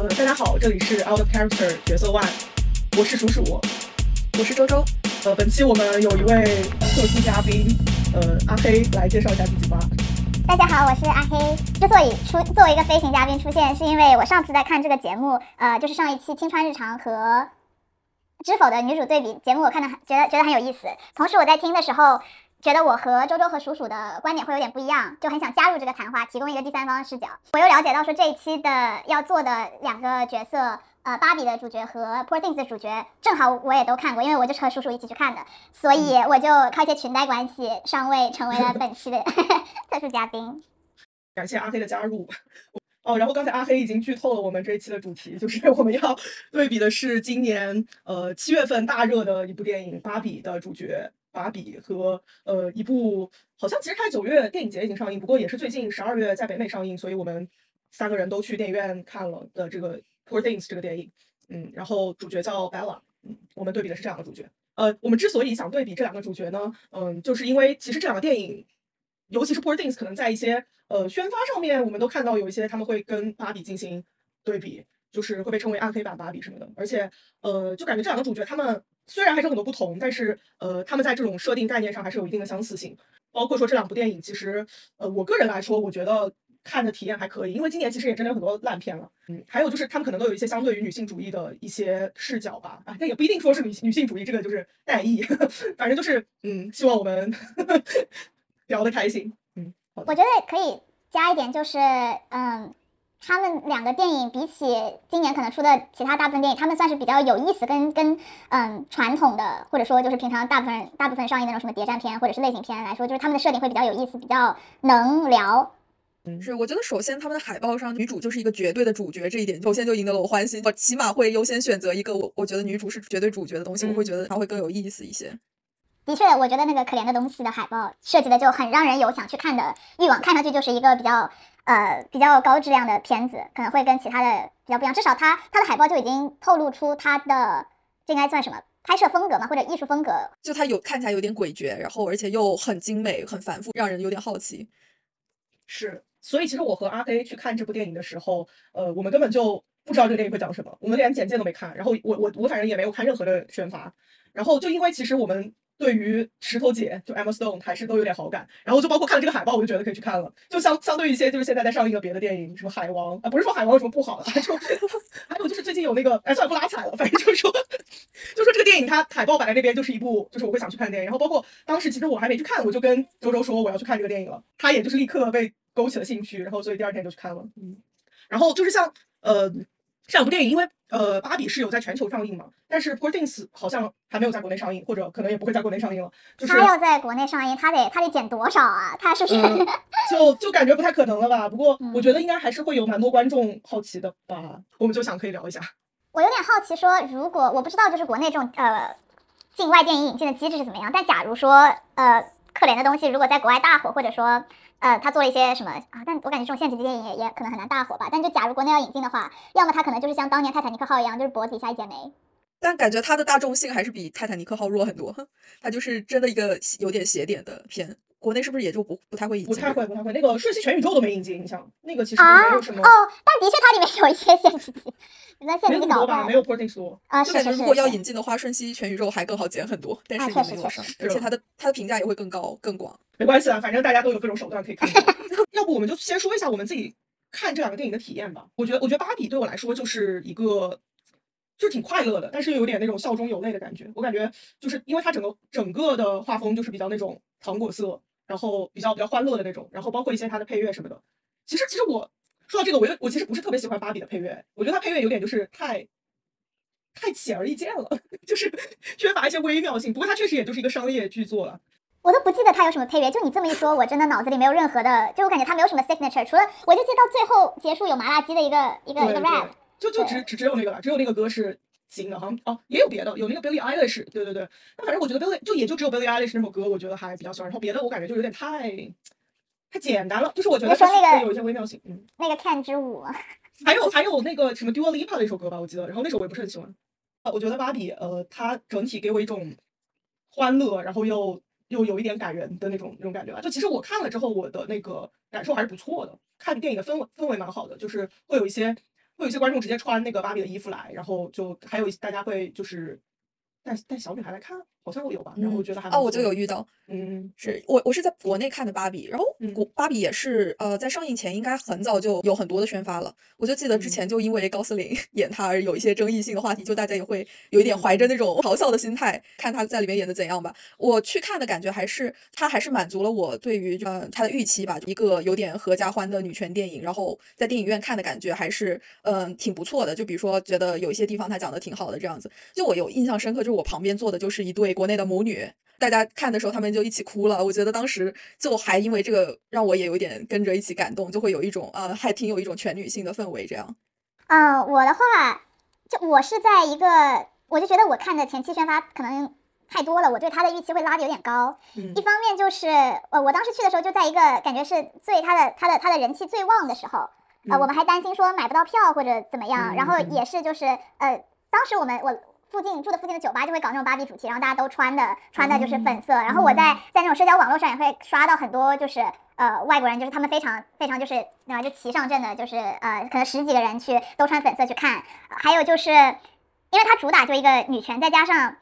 呃，大家好，这里是 Out of Character 角色 One，我是鼠鼠，我是周周。呃，本期我们有一位特殊嘉宾，呃，阿黑来介绍一下自己吧。大家好，我是阿黑。之所以出作为一个飞行嘉宾出现，是因为我上次在看这个节目，呃，就是上一期《青川日常》和《知否》的女主对比节目，我看的觉得觉得很有意思。同时我在听的时候。觉得我和周周和鼠鼠的观点会有点不一样，就很想加入这个谈话，提供一个第三方视角。我又了解到说这一期的要做的两个角色，呃，芭比的主角和 Poor Things 的主角，正好我也都看过，因为我就是和鼠鼠一起去看的，所以我就靠一些裙带关系上位，成为了 本期的 特殊嘉宾。感谢阿黑的加入。哦，然后刚才阿黑已经剧透了我们这一期的主题，就是我们要对比的是今年呃七月份大热的一部电影《芭比》的主角。芭比和呃一部好像其实它九月电影节已经上映，不过也是最近十二月在北美上映，所以我们三个人都去电影院看了的这个《Poor Things》这个电影，嗯，然后主角叫 Bella，嗯，我们对比的是这两个主角。呃，我们之所以想对比这两个主角呢，嗯，就是因为其实这两个电影，尤其是《Poor Things》，可能在一些呃宣发上面，我们都看到有一些他们会跟芭比进行对比，就是会被称为暗黑版芭比什么的，而且呃，就感觉这两个主角他们。虽然还是很多不同，但是呃，他们在这种设定概念上还是有一定的相似性。包括说这两部电影，其实呃，我个人来说，我觉得看的体验还可以。因为今年其实也真的有很多烂片了，嗯，还有就是他们可能都有一些相对于女性主义的一些视角吧，啊，但也不一定说是女女性主义，这个就是代意，反正就是嗯，希望我们 聊得开心，嗯，我觉得可以加一点，就是嗯。他们两个电影比起今年可能出的其他大部分电影，他们算是比较有意思，跟跟嗯传统的或者说就是平常大部分大部分上映那种什么谍战片或者是类型片来说，就是他们的设定会比较有意思，比较能聊。嗯，是，我觉得首先他们的海报上女主就是一个绝对的主角，这一点首先就赢得了我欢心。我起码会优先选择一个我我觉得女主是绝对主角的东西，我会觉得它会更有意思一些。的确，我觉得那个可怜的东西的海报设计的就很让人有想去看的欲望，看上去就是一个比较。呃，比较高质量的片子可能会跟其他的比较不一样，至少它它的海报就已经透露出它的这应该算什么拍摄风格嘛，或者艺术风格？就它有看起来有点诡谲，然后而且又很精美、很繁复，让人有点好奇。是，所以其实我和阿飞去看这部电影的时候，呃，我们根本就不知道这个电影会讲什么，我们连简介都没看，然后我我我反正也没有看任何的宣发，然后就因为其实我们。对于石头姐就 Emma Stone 还是都有点好感，然后就包括看了这个海报，我就觉得可以去看了。就相相对于一些就是现在在上映的别的电影，什么海王啊，不是说海王有什么不好的，就还有就是最近有那个哎，算了不拉踩了，反正就是说，就说这个电影它海报摆在那边就是一部就是我会想去看的电影。然后包括当时其实我还没去看，我就跟周周说我要去看这个电影了，他也就是立刻被勾起了兴趣，然后所以第二天就去看了。嗯，然后就是像呃这两部电影，因为。呃，芭比是有在全球上映嘛？但是 Poor Things 好像还没有在国内上映，或者可能也不会在国内上映了。就是他要在国内上映，他得他得减多少啊？他是不是？就就感觉不太可能了吧？不过 我觉得应该还是会有蛮多观众好奇的吧。我们就想可以聊一下。我有点好奇，说如果我不知道，就是国内这种呃境外电影引进的机制是怎么样？但假如说呃可怜的东西如果在国外大火，或者说。呃，他做了一些什么啊？但我感觉这种现实级电影也也可能很难大火吧。但就假如国内要引进的话，要么他可能就是像当年泰坦尼克号一样，就是脖子以下一剪梅。但感觉他的大众性还是比泰坦尼克号弱很多。他就是真的一个有点邪点的片。国内是不是也就不不太会引进？不太会，不太会。那个瞬息全宇宙都没引进，你想那个其实没有什么。哦，但的确它里面有一些现实级，那现实级搞吧，没有 Poor 多。啊，就感觉。如果要引进的话，瞬息全宇宙还更好剪很多，但是也没有上，而且它的它的评价也会更高更广。没关系啊，反正大家都有各种手段可以看。要不我们就先说一下我们自己看这两个电影的体验吧。我觉得，我觉得芭比对我来说就是一个，就是挺快乐的，但是又有点那种笑中有泪的感觉。我感觉就是因为它整个整个的画风就是比较那种糖果色，然后比较比较欢乐的那种，然后包括一些它的配乐什么的。其实，其实我说到这个，我又我其实不是特别喜欢芭比的配乐，我觉得它配乐有点就是太太显而易见了，就是缺乏一些微妙性。不过它确实也就是一个商业巨作了。我都不记得他有什么配乐，就你这么一说，我真的脑子里没有任何的，就我感觉他没有什么 signature，除了我就记到最后结束有麻辣鸡的一个一个一个 rap，就就只只只有那个了，只有那个歌是新的，好像哦也有别的，有那个 Billie Eilish，对对对，那反正我觉得 Billie 就也就只有 Billie Eilish 那首歌，我觉得还比较喜欢，然后别的我感觉就有点太太简单了，就是我觉得说那个有一些微妙性，嗯，那个 Can 之舞，还有还有那个什么 Dua Lipa 的一首歌吧，我记得，然后那首我也不是很喜欢，啊，我觉得芭比呃它整体给我一种欢乐，然后又。又有一点感人的那种那种感觉吧，就其实我看了之后，我的那个感受还是不错的。看电影的氛围氛围蛮好的，就是会有一些会有一些观众直接穿那个芭比的衣服来，然后就还有一大家会就是带带小女孩来看，好像我有吧，然后我觉得还哦，我就有遇到，嗯是我我是在国内看的芭比，然后嗯国芭比也是呃在上映前应该很早就有很多的宣发了。我就记得之嗯前就因为高司令演她而有一些争议性的话题，就大家也会有一点怀着那种嘲笑的心态看她在里面演的怎样吧。我去看的感觉还是她还是满足了我对于呃她的预期吧，一个有点合家欢的女权电影，然后在电影院看的感觉还是嗯、呃挺不错的。就比如说觉得有一些地方她讲的挺好的这样子，就我有印象深刻，就是我旁边坐的就是一对国内的母女。大家看的时候，他们就一起哭了。我觉得当时就还因为这个，让我也有一点跟着一起感动，就会有一种呃，还挺有一种全女性的氛围这样。嗯，我的话，就我是在一个，我就觉得我看的前期宣发可能太多了，我对他的预期会拉的有点高。嗯一方面就是，呃，我当时去的时候就在一个感觉是最他的他的他的人气最旺的时候，呃，我们还担心说买不到票或者怎么样，然后也是就是呃，当时我们我附近住的附近的酒吧就会搞那种芭比主题，然后大家都穿的穿的就是粉色，然后我在在那种社交网络上也会刷到很多就是呃外国人，就是他们非常非常就是那、呃，就齐上阵的，就是呃可能十几个人去都穿粉色去看，还有就是因为它主打就一个女权，再加上。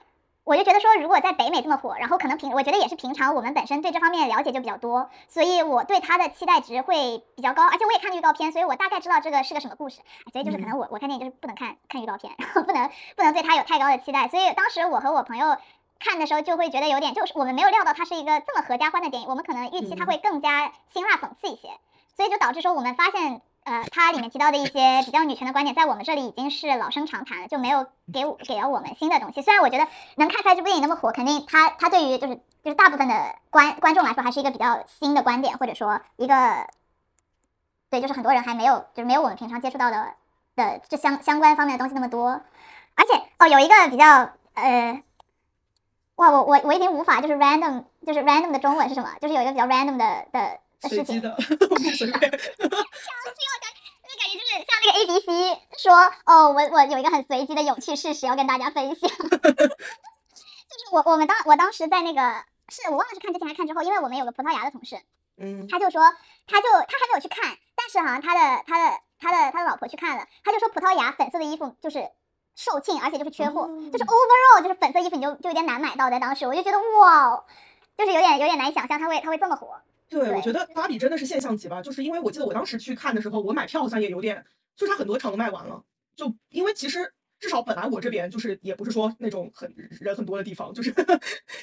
我就觉得说，如果在北美这么火，然后可能平，我觉得也是平常我们本身对这方面了解就比较多，所以我对它的期待值会比较高，而且我也看了预告片，所以我大概知道这个是个什么故事。哎所以就是可能我我看电影就是不能看看预告片，然 后不能不能对它有太高的期待，所以当时我和我朋友看的时候就会觉得有点，就是我们没有料到它是一个这么合家欢的电影，我们可能预期它会更加辛辣讽刺一些，所以就导致说我们发现。呃，它里面提到的一些比较女权的观点，在我们这里已经是老生常谈了，就没有给我给了我们新的东西。虽然我觉得能看出来这部电影那么火，肯定它它对于就是就是大部分的观观众来说，还是一个比较新的观点，或者说一个对，就是很多人还没有就是没有我们平常接触到的的这相相关方面的东西那么多。而且哦，有一个比较呃，哇，我我我已经无法就是 random 就是 random 的中文是什么？就是有一个比较 random 的的的事情。随机的，我 A B C 说，哦，我我有一个很随机的有趣事实要跟大家分享，就是我我们当我当时在那个是我忘了是看之前还是看之后，因为我们有个葡萄牙的同事，嗯他就说他就他还没有去看，但是好像他的他的他的他的老婆去看了，他就说葡萄牙粉色的衣服就是售罄，而且就是缺货，哦就是 overall 就是粉色衣服你就就有点难买到，在当时我就觉得哇，就是有点有点难以想象他会他会这么火。对，我觉得芭比真的是现象级吧，就是因为我记得我当时去看的时候，我买票好像也有点，就是它很多场都卖完了，就因为其实至少本来我这边就是也不是说那种很人很多的地方，就是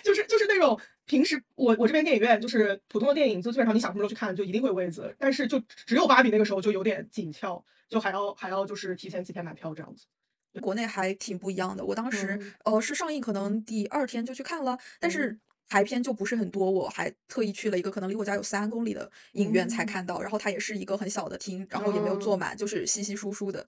就是就是那种平时我我这边电影院就是普通的电影，就基本上你想什么时候去看就一定会有位子，但是就只有芭比那个时候就有点紧俏，就还要还要就是提前几天买票这样子。国内还挺不一样的。我当时、嗯呃是上映可能第二天就去看了，但是排片就不是很多，我还特意去了一个可能离我家有三公里的影院才嗯看到，然后它也是一个很小的厅，然后也没有坐哦满，就是稀稀疏疏的。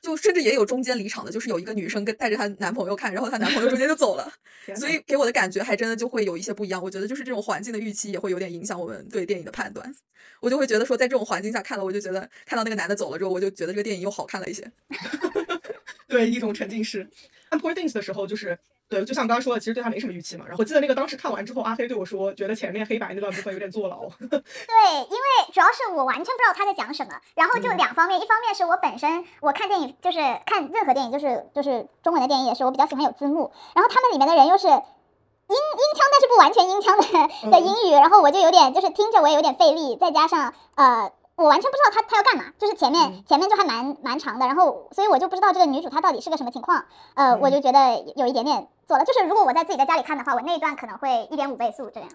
就甚至也有中间离场的，就是有一个女生跟带着她男朋友看，然后她男朋友中间就走了，所以给我的感觉还真的就会有一些不一样。我觉得就是这种环境的预期也会有点影响我们对电影的判断。我就会觉得说，在这种环境下看了，我就觉得看到那个男的走了之后，我就觉得这个电影又好看了一些。对一种沉浸式。看 Poor Things 的时候，就是对，就像刚刚说的，其实对他没什么预期嘛。然后我记得那个当时看完之后，阿黑对我说，觉得前面黑白那段部分有点坐牢。对，因为主要是我完全不知道他在讲什么，然后就嗯两方面，一方面是我本身我看电影就是看任何电影，就是就是中文的电影也是，我比较喜欢有字幕，然后他们里面的人又是英英腔，但是不完全英腔的的嗯英语，然后我就有点就是听着我也有点费力，再加上呃。我完全不知道他他要干嘛，就是前面、嗯前面就还蛮蛮长的，然后所以我就不知道这个女主她到底是个什么情况，呃，我嗯就觉得有有一点点做了，就是如果我在自己在家里看的话，我那一段可能会一点五倍速这样。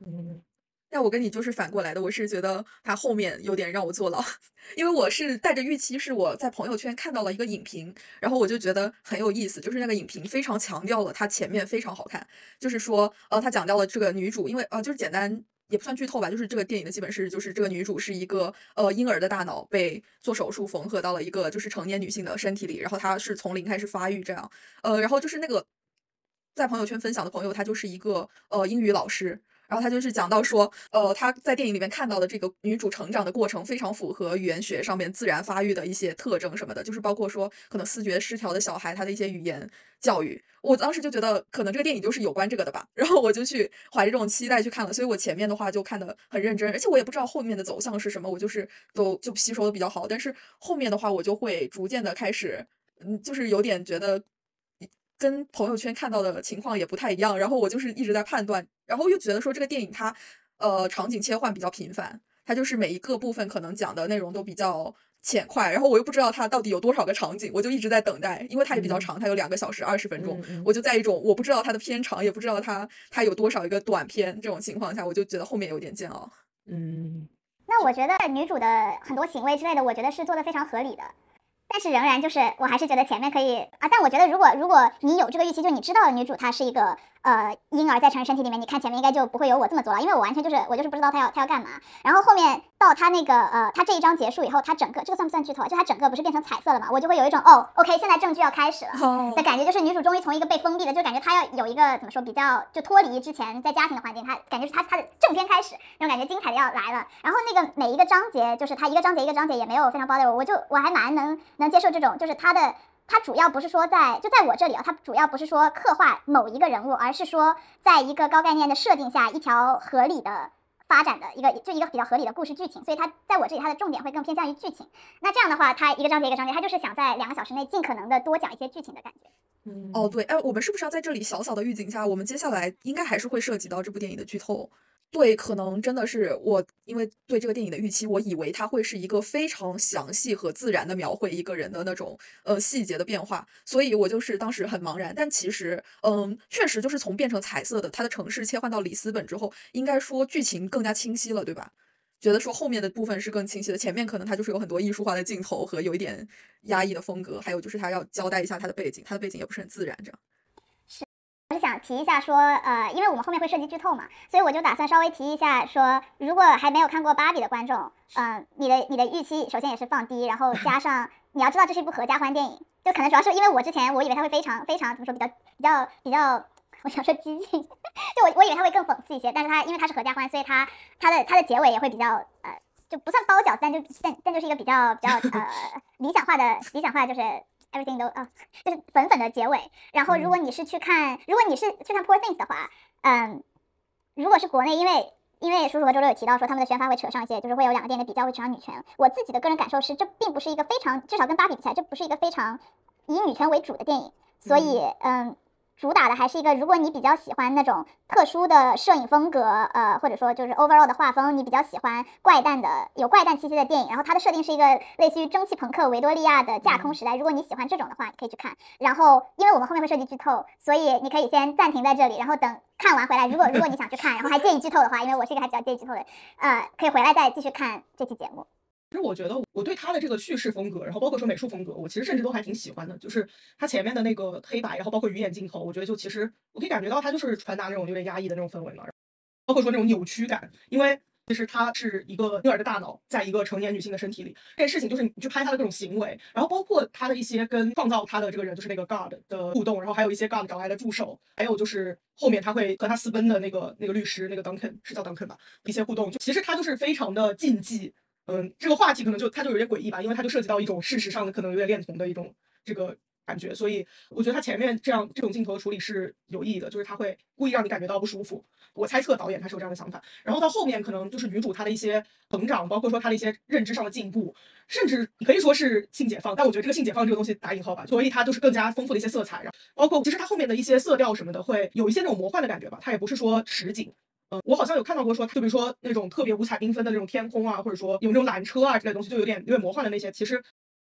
嗯，但我跟你就是反过来的，我是觉得他后面有点让我坐牢，因为我是带着预期，是我在朋友圈看到了一个影评，然后我就觉得很有意思，就是那个影评非常强调了他前面非常好看，就是说，呃，他讲到了这个女主，因为呃，就是简单。也不算剧透吧，就是这个电影的基本是，就是这个女主是一个呃婴儿的大脑被做手术缝合到了一个就是成年女性的身体里，然后她是从零开始发育这样，呃，然后就是那个在朋友圈分享的朋友，她就是一个呃英语老师，然后他就是讲到说，呃，他在电影里面看到的这个女主成长的过程非常符合语言学上面自然发育的一些特征什么的，就是包括说可能思觉失调的小孩他的一些语言教育。我当时就觉得可能这个电影就是有关这个的吧，然后我就去怀着这种期待去看了，所以我前面的话就看得很认真，而且我也不知道后面的走向是什么，我就是都就吸收的比较好，但是后面的话我就会逐渐的开始，嗯，就是有点觉得。跟朋友圈看到的情况也不太一样，然后我就是一直在判断，然后又觉得说这个电影它，呃，场景切换比较频繁，它就是每一个部分可能讲的内容都比较浅快，然后我又不知道它到底有多少个场景，我就一直在等待，因为它也比较长，它有两个小时二十分钟，我就在一种我不知道它的片长，也不知道它它有多少一个短片这种情况下，我就觉得后面有点煎熬。嗯，那我觉得女主的很多行为之类的，我觉得是做的非常合理的。但是仍然就是，我还是觉得前面可以啊。但我觉得，如果如果你有这个预期，就你知道女主她是一个。呃，婴儿在成人身体里面，你看前面应该就不会有我这么做了，因为我完全就是我就是不知道他要他要干嘛。然后后面到他那个呃，他这一章结束以后，他整个这个算不算剧透？就他整个不是变成彩色了嘛？我就会有一种哦，OK，现在正剧要开始了的感觉，就是女主终于从一个被封闭的，就感觉她要有一个怎么说比较就脱离之前在家庭的环境，她感觉是她她的正片开始，那种感觉精彩的要来了。然后那个每一个章节，就是他一个章节一个章节也没有非常 bother 我，我就我还蛮能能接受这种，就是他的。它主要不是说在就在我这里啊，它主要不是说刻画某一个人物，而是说在一个高概念的设定下，一条合理的发展的一个就一个比较合理的故事剧情。所以它在我这里，它的重点会更偏向于剧情。那这样的话，它一个章节一个章节，它就是想在两个小时内尽可能的多讲一些剧情的感觉。嗯，哦对，哎，我们是不是要在这里小小的预警一下，我们接下来应该还是会涉及到这部电影的剧透？对，可能真的是我，因为对这个电影的预期，我以为它会是一个非常详细和自然的描绘一个人的那种呃细节的变化，所以我就是当时很茫然。但其实，嗯，确实就是从变成彩色的它的城市切换到里斯本之后，应该说剧情更加清晰了，对吧？觉得说后面的部分是更清晰的，前面可能它就是有很多艺术化的镜头和有一点压抑的风格，还有就是他要交代一下他的背景，他的背景也不是很自然，这样。提一下说，呃，因为我们后面会涉及剧透嘛，所以我就打算稍微提一下说，如果还没有看过芭比的观众，嗯，你的你的预期首先也是放低，然后加上 你要知道这是一部合家欢电影，就可能主要是因为我之前我以为它会非常非常怎么说比较比较比较，我想说激进，就我我以为它会更讽刺一些，但是它因为它是合家欢，所以它它的它的结尾也会比较呃就不算包饺子，但就但但就是一个比较比较呃理想化的理想化就是。Everything 都啊，就是粉粉的结尾。然后，如果你是去看，如果你是去看 Poor Things 的话，嗯，如果是国内，因为因为叔叔和周六有提到说他们的宣发会扯上一些，就是会有两个电影的比较，会扯上女权。我自己的个人感受是，这并不是一个非常，至少跟芭比比起来，这不是一个非常以女权为主的电影。所以，嗯。主打的还是一个，如果你比较喜欢那种特殊的摄影风格，呃，或者说就是 overall 的画风，你比较喜欢怪诞的、有怪诞气息的电影，然后它的设定是一个类似于蒸汽朋克维多利亚的架空时代。如果你喜欢这种的话，你可以去看。然后，因为我们后面会涉及剧透，所以你可以先暂停在这里，然后等看完回来。如果如果你想去看，然后还介意剧透的话，因为我是一个还比较介意剧透的，呃，可以回来再继续看这期节目。其实我觉得我对他的这个叙事风格，然后包括说美术风格，我其实甚至都还挺喜欢的。就是他前面的那个黑白，然后包括鱼眼镜头，我觉得就其实我可以感觉到他就是传达那种有点压抑的那种氛围嘛，包括说那种扭曲感。因为其实他是一个婴儿的大脑，在一个成年女性的身体里，这件事情就是你去拍他的各种行为，然后包括他的一些跟创造他的这个人，就是那个 God 的互动，然后还有一些 God 找来的助手，还有就是后面他会和他私奔的那个那个律师，那个 Duncan 是叫 Duncan 吧，一些互动，就其实他就是非常的禁忌。嗯，这个话题可能就它就有点诡异吧，因为它就涉及到一种事实上的可能有点恋童的一种这个感觉，所以我觉得它前面这样这种镜头的处理是有意义的，就是他会故意让你感觉到不舒服。我猜测导演他是有这样的想法，然后到后面可能就是女主她的一些成长，包括说她的一些认知上的进步，甚至可以说是性解放，但我觉得这个性解放这个东西打引号吧，所以它就是更加丰富的一些色彩，然后包括其实它后面的一些色调什么的会有一些那种魔幻的感觉吧，它也不是说实景。嗯，我好像有看到过说，就比如说那种特别五彩缤纷的那种天空啊，或者说有那种缆车啊之类东西，就有点有点魔幻的那些。其实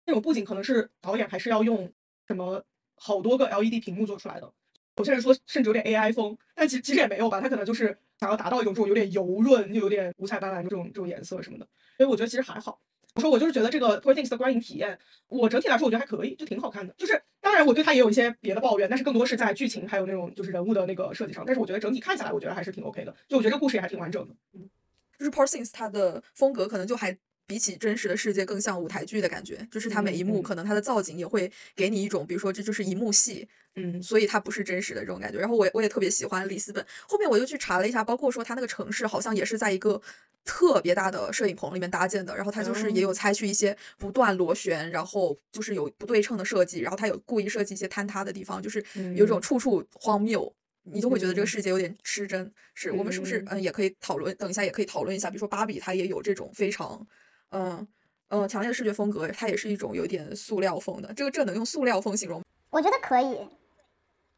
那种布景可能是导演还是要用什么好多个 LED 屏幕做出来的。有些人说甚至有点 AI 风，但其其实也没有吧，他可能就是想要达到一种这种有点油润又有点五彩斑斓的这种这种颜色什么的。所以我觉得其实还好。我说我就是觉得这个 Poor Things 的观影体验，我整体来说我觉得还可以，就挺好看的。就是当然我对它也有一些别的抱怨，但是更多是在剧情还有那种就是人物的那个设计上。但是我觉得整体看下来，我觉得还是挺 OK 的。就我觉得这个故事也还挺完整的。嗯，就是 Poor Things 它的风格可能就还比起真实的世界更像舞台剧的感觉，就是它每一幕可能它的造景也会给你一种，比如说这就是一幕戏，嗯所以它不是真实的这种感觉。然后我我也特别喜欢里斯本，后面我又去查了一下，包括说它那个城市好像也是在一个特别大的摄影棚里面搭建的，然后它就是也有哦采取一些不断螺旋，然后就是有不对称的设计，然后它有故意设计一些坍塌的地方，就是有一种嗯处处荒谬。你就会觉得这个嗯世界有点失真，是我们是不是嗯嗯也可以讨论？等一下也可以讨论一下，比如说芭比，它也有这种非常嗯嗯强烈的视觉风格，它也是一种有点塑料风的。这个这能用塑料风形容我觉得可以。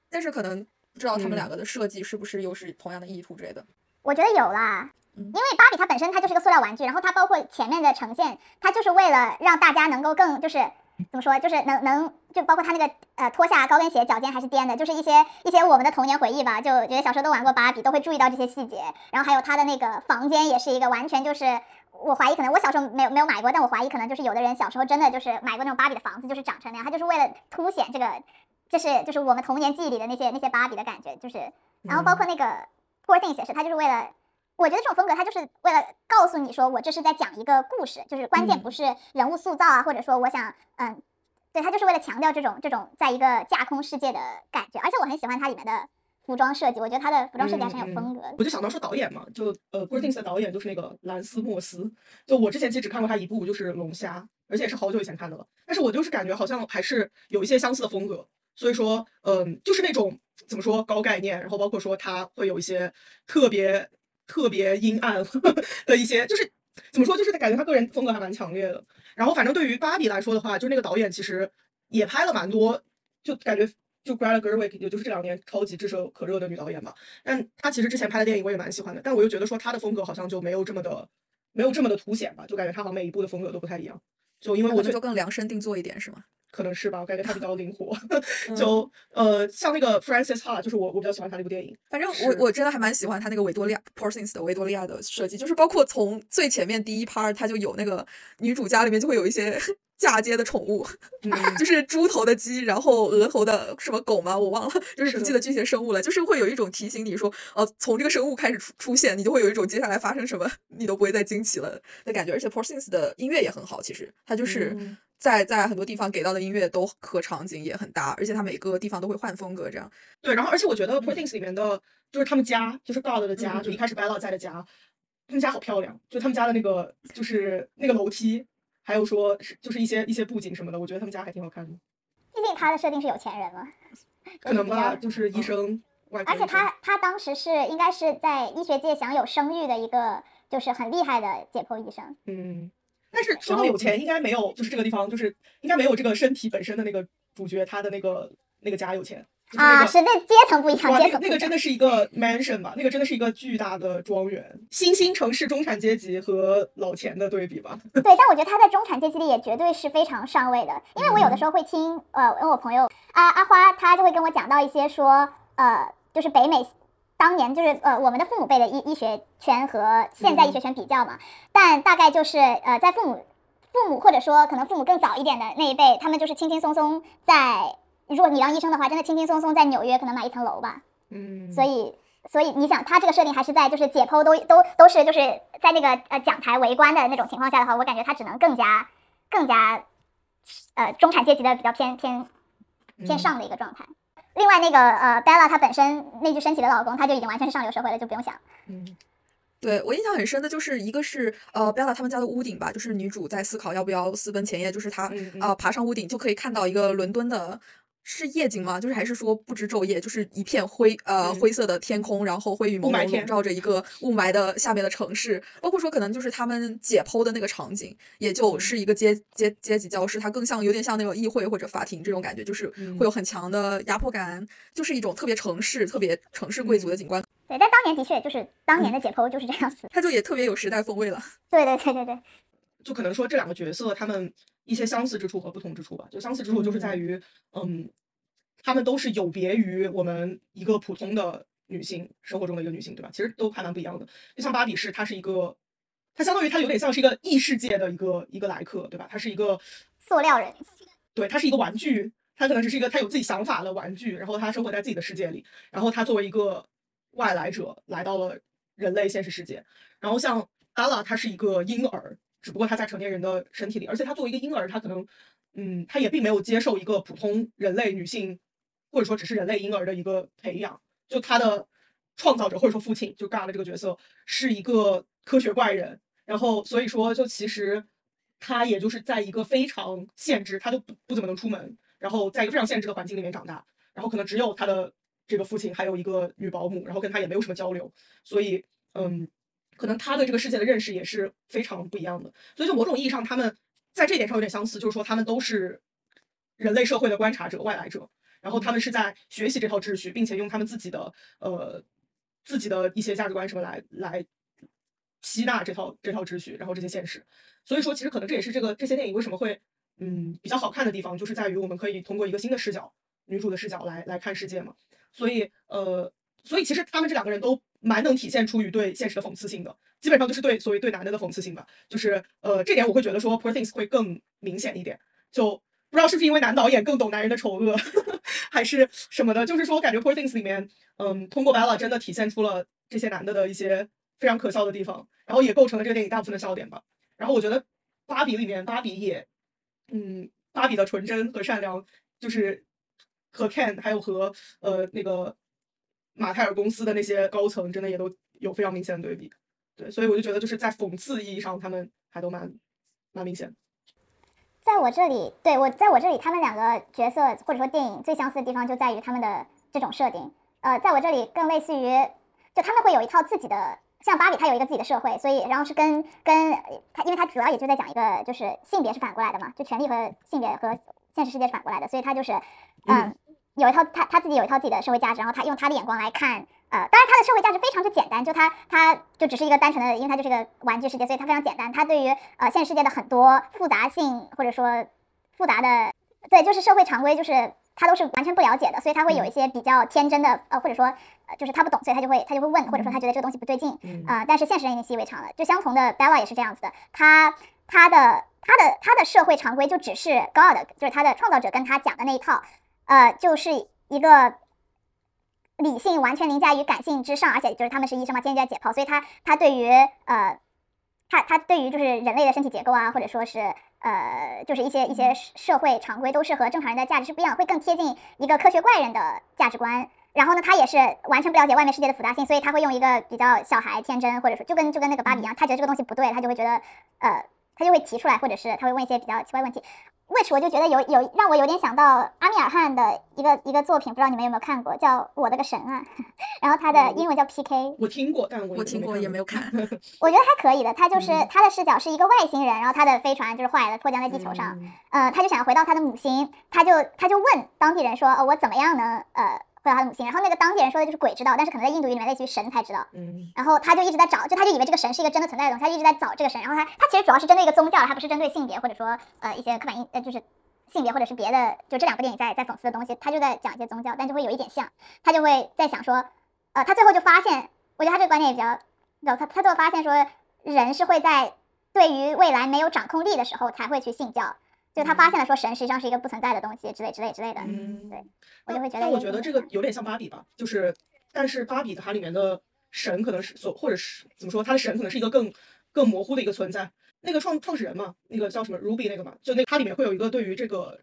但是可能不知道他们两嗯个的设计是不是又是同样的意图之类的。我觉得有啦，嗯因为芭比它本身它就是个塑料玩具，然后它包括前面的呈现，它就是为了让大家能够更就是怎么说，就是能能就包括它那个呃脱下高跟鞋脚尖还是颠的，就是一些一些我们的童年回忆吧，就觉得小时候都玩过芭比，都会注意到这些细节。然后还有它的那个房间也是一个完全就是。我怀疑可能我小时候没有没有买过，但我怀疑可能就是有的人小时候真的就是买过那种芭比的房子，就是长成那样，他就是为了凸显这个，就是就是我们童年记忆里的那些那些芭比的感觉，就是然后包括那个 Poor Things 也是，他就是为了，我觉得这种风格他就是为了告诉你说我这是在讲一个故事，就是关键嗯。不是人物塑造啊，或者说我想嗯，对，他就是为了强调这种这种在一个架空世界的感觉，而且我很喜欢它里面的服装设计，我觉得他的服装设计还是很有风格的。我就想到说导演嘛，就呃 g r e t i n g s 的导演就是那个兰斯莫斯，就我之前其实只看过他一部，就是《龙虾》，而且也是好久以前看的了。但是我就是感觉好像还是有一些相似的风格，所以说，嗯，就是那种怎么说高概念，然后包括说他会有一些特别特别阴暗 的一些，就是怎么说，就是感觉他个人风格还蛮强烈的。然后反正对于芭比来说的话，就那个导演其实也拍了蛮多，就感觉就 Greta Gerwig，也就是这两年超级炙手可热的女导演吧。但她其实之前拍的电影我也蛮喜欢的，但我又觉得说她的风格好像就没有这么的没有这么的凸显吧，就感觉她好像每一部的风格都不太一样。就因为我就更量身定做一点，是吗？可能是吧，我感觉她比较灵活。嗯就呃，像那个 Francis Ha，就是我我比较喜欢她那部电影。反正我我真的还蛮喜欢他那个维多利亚 Porsins 的维多利亚的设计，就是包括从最前面第一 part，它就有那个女主家里面就会有一些 嫁接的宠物，嗯，就是猪头的鸡，然后鹅头的什么狗吗？我忘了，就是不记得具体的生物了。就是会有一种提醒你说，呃，从这个生物开始出出现，你就会有一种接下来发生什么你都不会再惊奇了的感觉。而且 Porsins 的音乐也很好，其实它就是嗯在在很多地方给到的音乐都和场景也很搭，而且它每个地方都会换风格，这样。对，然后而且我觉得《嗯 Poor Things》里面的，就是他们家，就是 God 的家，嗯就一开始 Bella 在的家，他们家好漂亮，就他们家的那个就是那个楼梯，还有说是就是一些一些布景什么的，我觉得他们家还挺好看的。毕竟他的设定是有钱人嘛，可能吧，就是医生，而且他他当时是应该是在医学界享有声誉的一个就是很厉害的解剖医生。嗯，但是说到有钱，应该没有，就是这个地方，就是应该没有这个身体本身的那个主角，他的那个那个家有钱，就是那啊，是那阶层不一样，阶层。那个那个真的是一个 mansion 吧？那个真的是一个巨大的庄园，新兴城市中产阶级和老钱的对比吧。对，但我觉得他在中产阶级里也绝对是非常上位的，因为我有的时候会听，呃，跟我朋友阿阿花，他就会跟我讲到一些说，呃，就是北美当年就是呃我们的父母辈的医医学圈和现在医学圈比较嘛，但大概就是呃在父母父母或者说可能父母更早一点的那一辈，他们就是轻轻松松在，如果你当医生的话，真的轻轻松松在纽约可能买一层楼吧，嗯，所以，所以你想，他这个设定还是在就是解剖都都都是就是在那个呃讲台围观的那种情况下的话，我感觉他只能更加更加呃中产阶级的比较偏偏偏嗯。上的一个状态。另外那个呃 Bella 她本身那具身体的老公，他就已经完全是上流社会了，就不用想。嗯对我印象很深的就是一个是呃 Bella 他们家的屋顶吧，就是女主在思考要不要私奔前夜，就是她嗯嗯啊、呃爬上屋顶就可以看到一个伦敦的。是夜景吗？就是还是说不知昼夜，就是一片灰呃嗯。灰色的天空，然后灰雨蒙蒙笼雾霾天罩。着一个雾霾的下面的城市，包括说可能就是他们解剖的那个场景，也就是一个阶阶阶级教室，它更像有点像那种议会或者法庭这种感觉，就是会有很强的压迫感，就是一种特别城市、特别城市贵族的景观，对，但当年的确就是当年的解剖就是这样子。它就也特别有时代风味了。对对对对对，就可能说这两个角色他们一些相似之处和不同之处吧。就相似之处就是在于，嗯，他们都是有别于我们一个普通的女性生活中的一个女性，对吧？其实都还蛮不一样的。就像芭比是，她是一个，她相当于她有点像是一个异世界的一个一个来客，对吧？她是一个，塑料人。对，她是一个玩具，她可能只是一个她有自己想法的玩具，然后她生活在自己的世界里，然后她作为一个外来者来到了人类现实世界。然后像 Ella，她是一个婴儿，只不过他在成年人的身体里，而且他作为一个婴儿，他可能，嗯，他也并没有接受一个普通人类女性，或者说只是人类婴儿的一个培养。就他的创造者或者说父亲，就 God 这个角色是一个科学怪人，然后所以说就其实他也就是在一个非常限制，他就不不怎么能出门，然后在一个非常限制的环境里面长大，然后可能只有他的这个父亲还有一个女保姆，然后跟他也没有什么交流，所以嗯。可能他对这个世界的认识也是非常不一样的，所以就某种意义上，他们在这点上有点相似，就是说他们都是人类社会的观察者、外来者，然后他们是在学习这套秩序，并且用他们自己的呃自己的一些价值观什么来来吸纳这套这套秩序，然后这些现实。所以说，其实可能这也是这个这些电影为什么会嗯比较好看的地方，就是在于我们可以通过一个新的视角，女主的视角来来看世界嘛。所以呃，所以其实他们这两个人都。蛮能体现出于对现实的讽刺性的，基本上就是对所谓对男的的讽刺性吧。就是呃，这点我会觉得说 Poor Things 会更明显一点。就不知道是不是因为男导演更懂男人的丑恶，还是什么的。就是说，我感觉 Poor Things 里面，嗯，通过 Bella 真的体现出了这些男的的一些非常可笑的地方，然后也构成了这个电影大部分的笑点吧。然后我觉得芭比里面，芭比也，嗯，芭比的纯真和善良，就是和 Ken 还有和呃那个。马泰尔公司的那些高层真的也都有非常明显的对比，对，所以我就觉得就是在讽刺意义上，他们还都蛮蛮明显。在我这里，对我在我这里，他们两个角色或者说电影最相似的地方就在于他们的这种设定。呃，在我这里更类似于，就他们会有一套自己的，像芭比，她有一个自己的社会，所以然后是跟跟他，因为他主要也就在讲一个就是性别是反过来的嘛，就权利和性别和现实世界是反过来的，所以他就是嗯。有一套他他自己有一套自己的社会价值，然后他用他的眼光来看，呃，当然他的社会价值非常之简单，就他他就只是一个单纯的，因为他就是个玩具世界，所以他非常简单。他对于呃现实世界的很多复杂性或者说复杂的，对，就是社会常规，就是他都是完全不了解的，所以他会有一些比较天真的，呃，或者说呃就是他不懂，所以他就会他就会问，或者说他觉得这个东西不对劲，呃，但是现实人已经习以为常了。就相同的 Bella 也是这样子的，他他的他的他的社会常规就只是 God，就是他的创造者跟他讲的那一套。呃，就是一个理性完全凌驾于感性之上，而且就是他们是医生嘛，天天在解剖，所以他他对于呃，他他对于就是人类的身体结构啊，或者说是呃，就是一些一些社会常规，都是和正常人的价值是不一样，会更贴近一个科学怪人的价值观。然后呢，他也是完全不了解外面世界的复杂性，所以他会用一个比较小孩天真，或者说就跟就跟那个芭比一样，他觉得这个东西不对，他就会觉得呃，他就会提出来，或者是他会问一些比较奇怪问题。Which 我就觉得有有让我有点想到阿米尔汗的一个一个作品，不知道你们有没有看过，叫我的个神啊，然后他的英文叫 PK，我听过，但我听过也没有看。我觉得还可以的，他就是他的视角是一个外星人，然后他的飞船就是坏了，迫降在地球上，呃，他就想要回到他的母星，他就他就问当地人说，哦，我怎么样能呃。回到他的母亲，然后那个当地人说的就是鬼知道，但是可能在印度语里面类似于神才知道。嗯，然后他就一直在找，就他就以为这个神是一个真的存在的东西，他就一直在找这个神。然后他他其实主要是针对一个宗教，他不是针对性别或者说呃一些刻板印呃就是性别或者是别的，就这两部电影在在讽刺的东西，他就在讲一些宗教，但就会有一点像，他就会在想说，呃，他最后就发现，我觉得他这个观点也比较，比较他他最后发现说，人是会在对于未来没有掌控力的时候才会去信教。就他发现了说神实际上是一个不存在的东西之类之类之类的，嗯，对我就会觉得。但我觉得这个有点像芭比吧，就是，但是芭比的它里面的神可能是所或者是怎么说，它的神可能是一个更更模糊的一个存在。那个创创始人嘛，那个叫什么 Ruby 那个嘛，就那它里面会有一个对于这个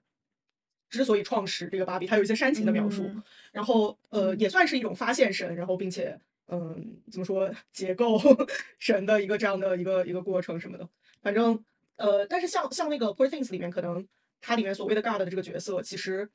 之所以创始这个芭比，它有一些煽情的描述，然后呃也算是一种发现神，然后并且嗯怎么说结构 神的一个这样的一个一个过程什么的，反正。呃，但是像像那个《Poor Things》里面，可能它里面所谓的 God 的这个角色，其实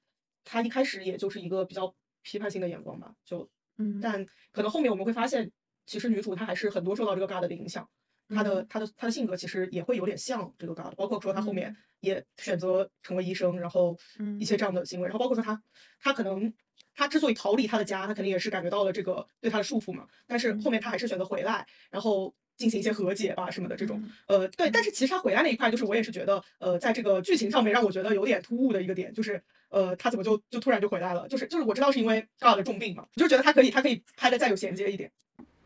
他一开始也就是一个比较批判性的眼光吧，就，嗯，但可能后面我们会发现，其实女主她还是很多受到这个 God 的影响，她的她的她的性格其实也会有点像这个 God，包括说她后面也选择成为医生，然后一些这样的行为，然后包括说她她可能她之所以逃离她的家，她肯定也是感觉到了这个对她的束缚嘛，但是后面她还是选择回来，然后。进行一些和解吧，什么的这种，呃，对，但是其实他回来那一块，就是我也是觉得，呃，在这个剧情上面让我觉得有点突兀的一个点，就是，呃，他怎么就就突然就回来了？就是就是我知道是因为 God 的重病嘛，我就觉得他可以他可以拍的再有衔接一点。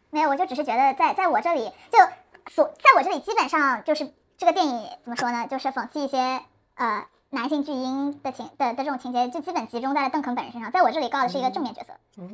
没有，我就只是觉得在在我这里，就所在我这里基本上就是这个电影怎么说呢？就是讽刺一些呃男性巨婴的情的的这种情节，就基本集中在了邓肯本人身上。在我这里，告的是一个正面角色，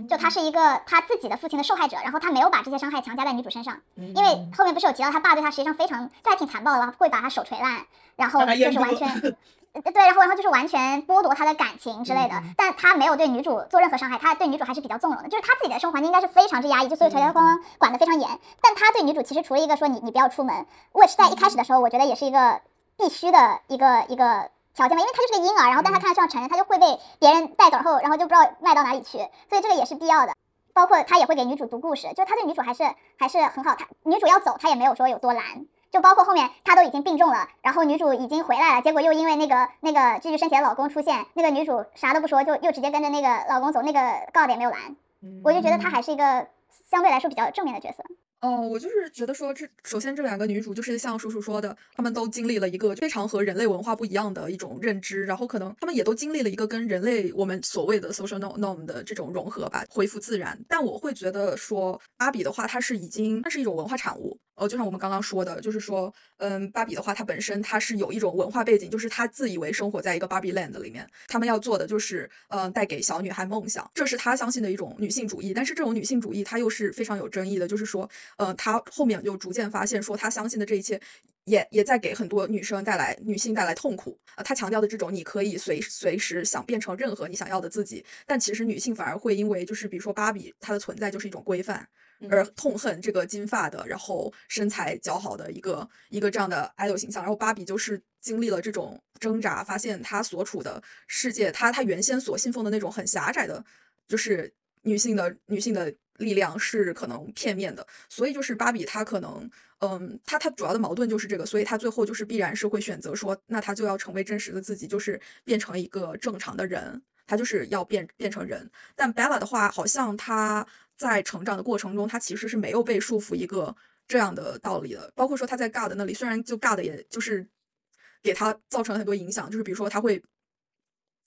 就他是一个他自己的父亲的受害者，然后他没有把这些伤害强加在女主身上，因为后面不是有提到他爸对他实际上非常，这还挺残暴的吧，会把他手锤烂，然后就是完全，对，然后然后就是完全剥夺他的感情之类的，但他没有对女主做任何伤害，他对女主还是比较纵容的，就是他自己的生活环境应该是非常之压抑，就所以条条框框管得非常严，但他对女主其实除了一个说你你不要出门，which 在一开始的时候我觉得也是一个必须的一个一个。条件嘛，因为他就是个婴儿，然后但他看他需要成人，他就会被别人带走，然后然后就不知道卖到哪里去，所以这个也是必要的。包括他也会给女主读故事，就他对女主还是还是很好。他女主要走，他也没有说有多拦。就包括后面他都已经病重了，然后女主已经回来了，结果又因为那个那个继续身体的老公出现，那个女主啥都不说，就又直接跟着那个老公走，那个 God 也没有拦。我就觉得他还是一个相对来说比较正面的角色。哦，我就是觉得说，这首先这两个女主就是像叔叔说的，她们都经历了一个非常和人类文化不一样的一种认知，然后可能她们也都经历了一个跟人类我们所谓的 social norm 的这种融合吧，恢复自然。但我会觉得说，芭比的话，它是已经它是一种文化产物。呃，就像我们刚刚说的，就是说，嗯，芭比的话，它本身它是有一种文化背景，就是她自以为生活在一个芭比 land 里面，他们要做的就是，嗯，带给小女孩梦想，这是她相信的一种女性主义。但是这种女性主义，它又是非常有争议的，就是说，呃，她后面就逐渐发现，说她相信的这一切，也也在给很多女生带来女性带来痛苦。呃，她强调的这种，你可以随随时想变成任何你想要的自己，但其实女性反而会因为，就是比如说芭比，它的存在就是一种规范。而痛恨这个金发的，然后身材姣好的一个一个这样的 idol 形象，然后芭比就是经历了这种挣扎，发现她所处的世界，她她原先所信奉的那种很狭窄的，就是女性的女性的力量是可能片面的，所以就是芭比她可能，嗯，她她主要的矛盾就是这个，所以她最后就是必然是会选择说，那她就要成为真实的自己，就是变成一个正常的人，她就是要变变成人，但 Bella 的话，好像她。在成长的过程中，他其实是没有被束缚一个这样的道理的。包括说他在尬的那里，虽然就尬的也就是给他造成了很多影响，就是比如说他会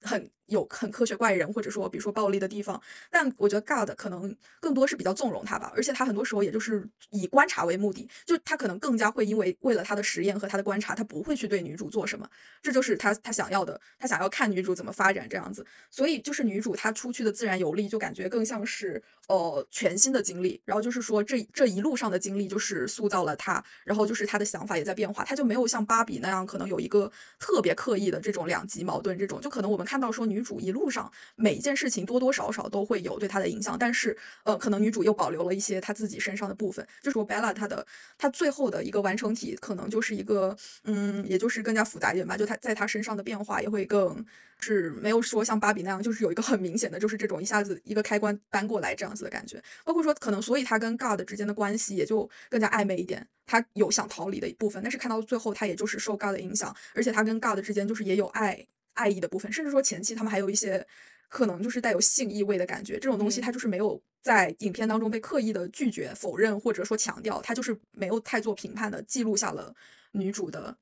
很。有很科学怪人，或者说比如说暴力的地方，但我觉得 God 可能更多是比较纵容他吧，而且他很多时候也就是以观察为目的，就他可能更加会因为为了他的实验和他的观察，他不会去对女主做什么，这就是他他想要的，他想要看女主怎么发展这样子，所以就是女主她出去的自然游历，就感觉更像是呃全新的经历，然后就是说这这一路上的经历就是塑造了她，然后就是她的想法也在变化，她就没有像芭比那样可能有一个特别刻意的这种两极矛盾，这种。就可能我们看到说女。女主一路上每一件事情多多少少都会有对她的影响，但是呃，可能女主又保留了一些她自己身上的部分。就是说，Bella 她的她最后的一个完成体，可能就是一个嗯，也就是更加复杂一点吧。就她在她身上的变化也会更是没有说像芭比那样，就是有一个很明显的，就是这种一下子一个开关搬过来这样子的感觉。包括说，可能所以她跟 God 之间的关系也就更加暧昧一点。她有想逃离的一部分，但是看到最后，她也就是受 God 的影响，而且她跟 God 之间就是也有爱。爱意的部分，甚至说前期他们还有一些可能就是带有性意味的感觉，这种东西它就是没有在影片当中被刻意的拒绝、否认或者说强调，它就是没有太做评判的记录下了女主的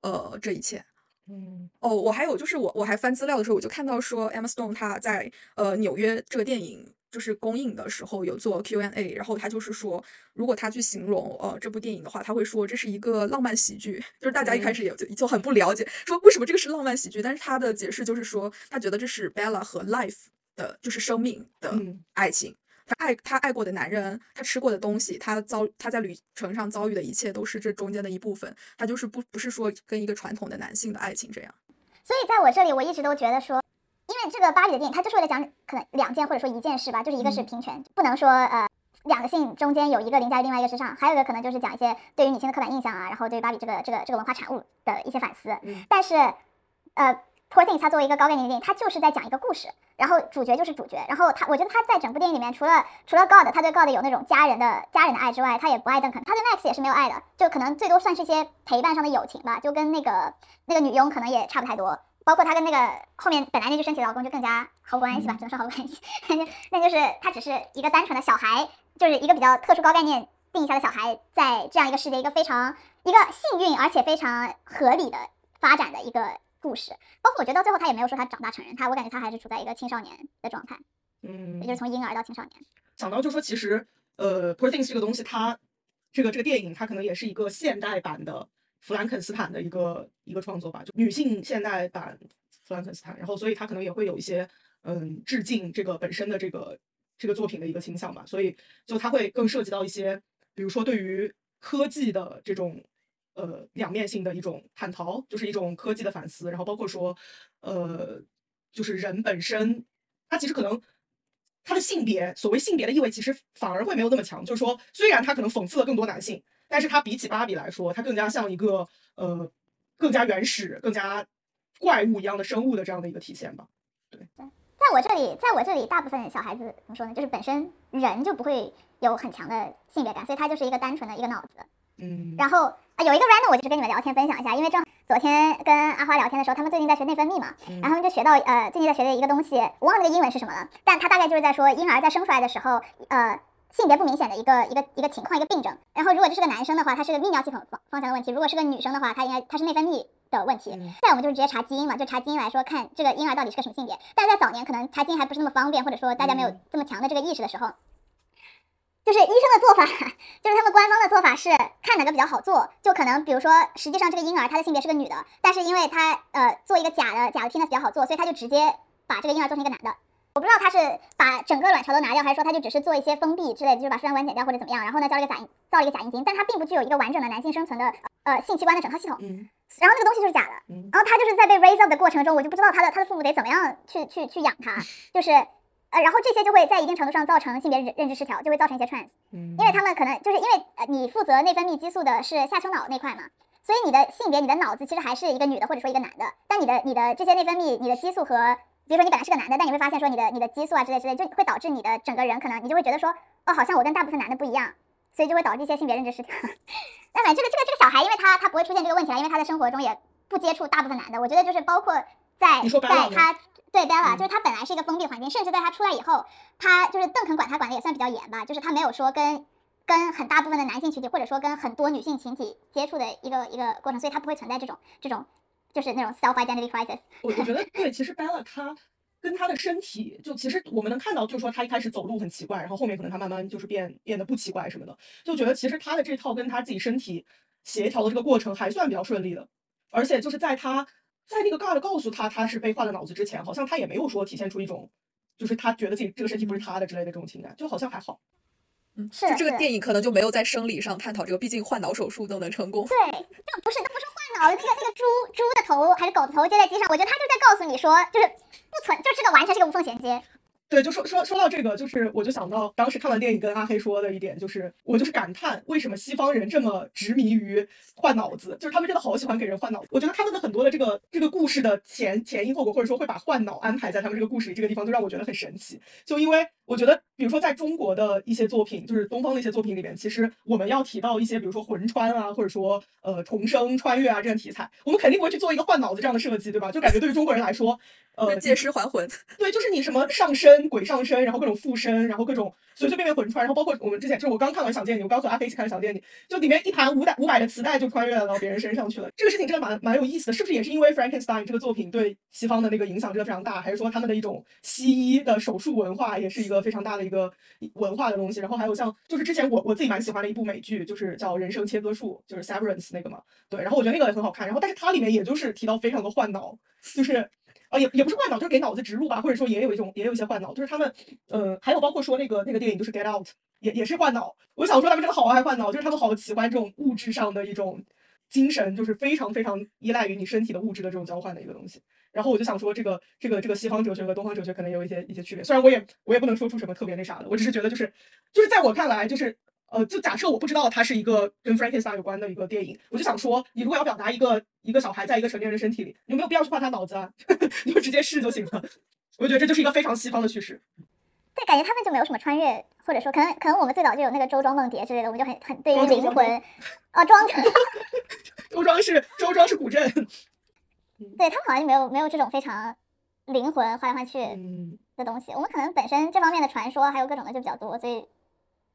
呃这一切。嗯，哦，我还有就是我我还翻资料的时候，我就看到说 Emma Stone 她在呃纽约这个电影。就是公映的时候有做 Q&A，然后她就是说，如果她去形容呃这部电影的话，她会说这是一个浪漫喜剧。就是大家一开始也就就很不了解，说为什么这个是浪漫喜剧？但是她的解释就是说，她觉得这是 Bella 和 Life 的，就是生命的爱情。他爱他爱过的男人，他吃过的东西，他遭他在旅程上遭遇的一切，都是这中间的一部分。他就是不不是说跟一个传统的男性的爱情这样。所以在我这里，我一直都觉得说。因为这个芭比的电影，它就是为了讲可能两件或者说一件事吧，就是一个是平权，不能说呃两个性中间有一个凌驾于另外一个之上，还有一个可能就是讲一些对于女性的刻板印象啊，然后对于芭比这个这个这个文化产物的一些反思。但是呃，Poor Things 它作为一个高概念的电影，它就是在讲一个故事，然后主角就是主角，然后他我觉得他在整部电影里面，除了除了 God 他对 God 有那种家人的家人的爱之外，他也不爱邓肯，他对 Max 也是没有爱的，就可能最多算是一些陪伴上的友情吧，就跟那个那个女佣可能也差不太多。包括他跟那个后面本来那具身体的老公就更加毫无关系吧，只能说毫无关系。那就是他只是一个单纯的小孩，就是一个比较特殊高概念定义下的小孩，在这样一个世界，一个非常一个幸运而且非常合理的发展的一个故事。包括我觉得到最后他也没有说他长大成人，他我感觉他还是处在一个青少年的状态，嗯，也就是从婴儿到青少年。想到就说其实呃，Poor Things 这个东西，它这个这个电影它可能也是一个现代版的。弗兰肯斯坦的一个一个创作吧，就女性现代版弗兰肯斯坦，然后所以它可能也会有一些嗯致敬这个本身的这个这个作品的一个倾向吧，所以就它会更涉及到一些，比如说对于科技的这种呃两面性的一种探讨，就是一种科技的反思，然后包括说呃就是人本身，他其实可能。他的性别，所谓性别的意味，其实反而会没有那么强。就是说，虽然他可能讽刺了更多男性，但是他比起芭比来说，他更加像一个呃，更加原始、更加怪物一样的生物的这样的一个体现吧。对，在我这里，在我这里，大部分小孩子怎么说呢？就是本身人就不会有很强的性别感，所以他就是一个单纯的一个脑子。嗯，然后啊，有一个 random，我就是跟你们聊天分享一下，因为正昨天跟阿花聊天的时候，他们最近在学内分泌嘛，然后他们就学到呃，最近在学的一个东西，我忘了那个英文是什么了，但他大概就是在说婴儿在生出来的时候，呃，性别不明显的一个一个一个情况，一个病症。然后如果这是个男生的话，他是个泌尿系统方方向的问题；如果是个女生的话，他应该他是内分泌的问题。再我们就是直接查基因嘛，就查基因来说，看这个婴儿到底是个什么性别。但是在早年可能查基因还不是那么方便，或者说大家没有这么强的这个意识的时候。就是医生的做法，就是他们官方的做法是看哪个比较好做，就可能比如说，实际上这个婴儿他的性别是个女的，但是因为他呃做一个假的假的 penis 比较好做，所以他就直接把这个婴儿做成一个男的。我不知道他是把整个卵巢都拿掉，还是说他就只是做一些封闭之类的，就是把输卵管剪掉或者怎么样，然后呢造了一个假造了一个假阴茎，但他并不具有一个完整的男性生存的呃性器官的整套系统。嗯。然后那个东西就是假的。嗯。然后他就是在被 raise up 的过程中，我就不知道他的他的父母得怎么样去去去养他，就是。呃，然后这些就会在一定程度上造成性别认认知失调，就会造成一些 trans，因为他们可能就是因为呃你负责内分泌激素的是下丘脑那块嘛，所以你的性别、你的脑子其实还是一个女的或者说一个男的，但你的你的这些内分泌、你的激素和，比如说你本来是个男的，但你会发现说你的你的激素啊之类之类，就会导致你的整个人可能你就会觉得说，哦，好像我跟大部分男的不一样，所以就会导致一些性别认知失调。那反正这个这个这个小孩，因为他他不会出现这个问题了，因为他在生活中也不接触大部分男的，我觉得就是包括在在他。对 Bella，就是他本来是一个封闭环境，甚至在他出来以后，他就是邓肯管他管的也算比较严吧，就是他没有说跟跟很大部分的男性群体，或者说跟很多女性群体接触的一个一个过程，所以他不会存在这种这种就是那种 self identity crisis。我我觉得对，其实 Bella 他跟他的身体，就其实我们能看到，就是说他一开始走路很奇怪，然后后面可能他慢慢就是变变得不奇怪什么的，就觉得其实他的这套跟他自己身体协调的这个过程还算比较顺利的，而且就是在他。在那个 God 告诉他他是被换了脑子之前，好像他也没有说体现出一种，就是他觉得自己这个身体不是他的之类的这种情感，就好像还好。嗯，是。就这个电影可能就没有在生理上探讨这个，毕竟换脑手术都能成功。对，那不是，那不是换脑，那个那个猪猪的头还是狗的头接在机上，我觉得他就在告诉你说，就是不存，就这个完全是个无缝衔接。对，就说说说到这个，就是我就想到当时看完电影跟阿黑说的一点，就是我就是感叹为什么西方人这么执迷于换脑子，就是他们真的好喜欢给人换脑子。我觉得他们的很多的这个这个故事的前前因后果，或者说会把换脑安排在他们这个故事里这个地方，就让我觉得很神奇。就因为我觉得，比如说在中国的一些作品，就是东方的一些作品里面，其实我们要提到一些，比如说魂穿啊，或者说呃重生穿越啊这样题材，我们肯定不会去做一个换脑子这样的设计，对吧？就感觉对于中国人来说。呃，借尸还魂，对，就是你什么上身跟鬼上身，然后各种附身，然后各种随随便便魂穿，然后包括我们之前，就是我刚看完《想见你》，我刚和阿飞一起看《想见你》，就里面一盘五百五百的磁带就穿越到别人身上去了。这个事情真的蛮蛮有意思的，是不是也是因为 Frankenstein 这个作品对西方的那个影响真的非常大，还是说他们的一种西医的手术文化也是一个非常大的一个文化的东西？然后还有像就是之前我我自己蛮喜欢的一部美剧，就是叫《人生切割术》，就是 Severance 那个嘛，对，然后我觉得那个也很好看，然后但是它里面也就是提到非常多换脑，就是。也也不是换脑，就是给脑子植入吧，或者说也有一种，也有一些换脑，就是他们，呃，还有包括说那个那个电影就是 Get Out，也也是换脑。我想说他们真的好爱换脑，就是他们好喜欢这种物质上的一种精神，就是非常非常依赖于你身体的物质的这种交换的一个东西。然后我就想说，这个这个这个西方哲学和东方哲学可能有一些一些区别，虽然我也我也不能说出什么特别那啥的，我只是觉得就是就是在我看来就是。呃，就假设我不知道它是一个跟 Frankenstein 有关的一个电影，我就想说，你如果要表达一个一个小孩在一个成年人身体里，你有没有必要去画他脑子啊？你就直接试就行了。我觉得这就是一个非常西方的叙事。对，感觉他们就没有什么穿越，或者说可能可能我们最早就有那个周庄梦蝶之类的，我们就很很对于灵魂啊庄 周庄是周庄是古镇。对他们好像就没有没有这种非常灵魂换来换去的东西。我们可能本身这方面的传说还有各种的就比较多，所以。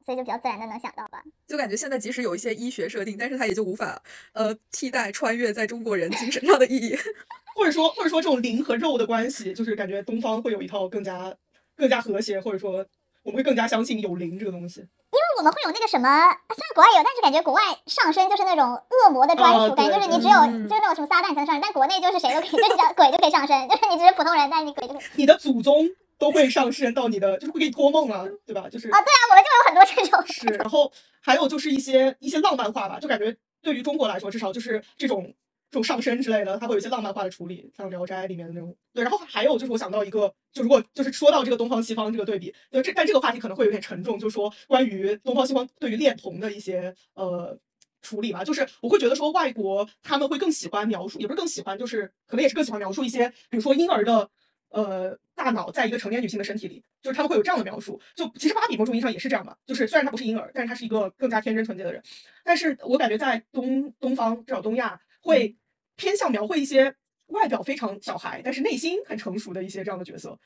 所以就比较自然的能想到吧，就感觉现在即使有一些医学设定，但是它也就无法呃替代穿越在中国人精神上的意义，或者说或者说这种灵和肉的关系，就是感觉东方会有一套更加更加和谐，或者说我们会更加相信有灵这个东西。因为我我们会有那个什么，虽然国外有，但是感觉国外上身就是那种恶魔的专属，哦感觉就是你只有嗯就是那种什么撒旦才能上身，但国内就是谁都可以，就是你只要鬼就可以上身，就是你只是普通人，但是你鬼就可以。你的祖宗都会上升到你的，就是会给你托梦啊，对吧？就是啊，对啊，我们就有很多这种。是，然后还有就是一些一些浪漫化吧，就感觉对于中国来说，至少就是这种这种上升之类的，它会有一些浪漫化的处理，像《聊斋》里面的那种。对，然后还有就是我想到一个，就如果就是说到这个东方西方这个对比，就这但这个话题可能会有点沉重，就是说关于东方西方对于恋童的一些呃。处理吧，就是我会觉得说，外国他们会更喜欢描述，也不是更喜欢，就是可能也是更喜欢描述一些，比如说婴儿的呃大脑在一个成年女性的身体里，就是他们会有这样的描述。就其实芭比某种意义上也是这样嘛，就是虽然她不是婴儿，但是她是一个更加天真纯洁的人。但是我感觉在东东方，至少东亚，会偏向描绘一些外表非常小孩，但是内心很成熟的一些这样的角色。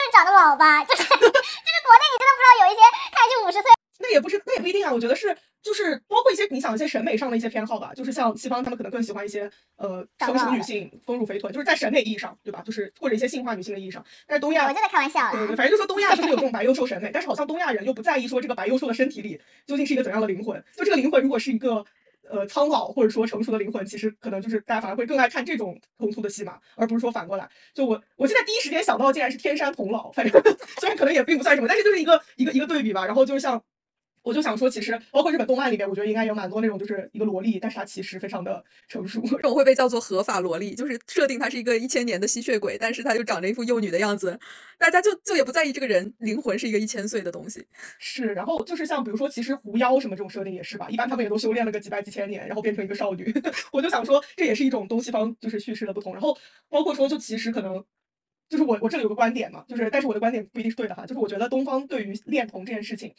就是长得老吧，就是 就是国内你真的不知道有一些看上去五十岁，那也不是，那也不一定啊。我觉得是，就是包括一些你想一些审美上的一些偏好吧，就是像西方他们可能更喜欢一些呃成熟女性丰乳肥臀，就是在审美意义上，对吧？就是或者一些性化女性的意义上。但是东亚我就在开玩笑对对，对。反正就说东亚就是有这种白幼瘦审美，但是好像东亚人又不在意说这个白幼瘦的身体里究竟是一个怎样的灵魂。就这个灵魂如果是一个呃苍老或者说成熟的灵魂，其实可能就是大家反而会更爱看这种冲突的戏码，而不是说反过来。就我我现在第一时间想到竟然是天山童姥，反正 虽然可能也并不算什么，但是就是一个一个一个对比吧。然后就是像。我就想说，其实包括日本动漫里面，我觉得应该有蛮多那种就是一个萝莉，但是她其实非常的成熟。这种会被叫做合法萝莉，就是设定她是一个一千年的吸血鬼，但是她就长着一副幼女的样子，大家就就也不在意这个人灵魂是一个一千岁的东西。是，然后就是像比如说，其实狐妖什么这种设定也是吧，一般他们也都修炼了个几百几千年，然后变成一个少女。我就想说，这也是一种东西方就是叙事的不同。然后包括说，就其实可能就是我我这里有个观点嘛，就是但是我的观点不一定是对的哈，就是我觉得东方对于恋童这件事情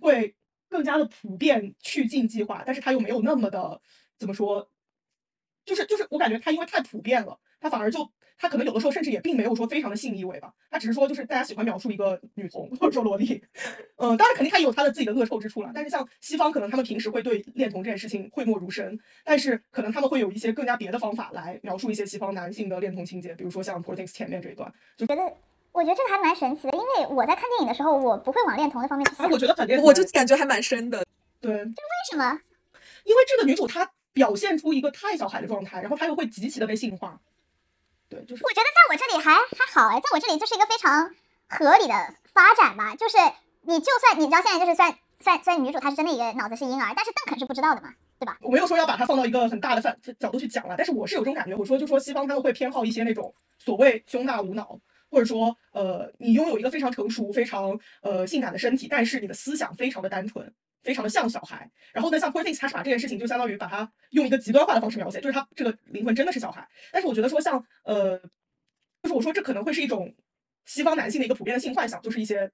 会更加的普遍去禁忌化，但是它又没有那么的怎么说，就是就是我感觉它因为太普遍了，它反而就它可能有的时候甚至也并没有说非常的性意味吧，它只是说就是大家喜欢描述一个女童或者说萝莉，嗯，当然肯定它也有它的自己的恶臭之处了。但是像西方可能他们平时会对恋童这件事情讳莫如深，但是可能他们会有一些更加别的方法来描述一些西方男性的恋童情节，比如说像 Poor Things 前面这一段，就觉得我觉得这个还蛮神奇的，因为我在看电影的时候，我不会往恋童那方面去想。啊，我觉得很恋童我就感觉还蛮深的。对，为什么？因为这个女主她表现出一个太小孩的状态，然后她又会极其的被性化，对，就是我觉得在我这里还还好哎，在我这里就是一个非常合理的发展吧。就是你就算你知道现在就是虽然虽然虽然女主她是真的一个脑子是婴儿，但是邓肯是不知道的嘛，对吧？我没有说要把它放到一个很大的范角度去讲了，但是我是有这种感觉。我说就说西方他们会偏好一些那种所谓胸大无脑，或者说呃你拥有一个非常成熟、非常呃性感的身体，但是你的思想非常的单纯，非常的像小孩。然后呢，像 Poor Things 他是把这件事情就相当于把它用一个极端化的方式描写，就是他这个灵魂真的是小孩。但是我觉得说像呃，就是我说这可能会是一种西方男性的一个普遍的性幻想，就是一些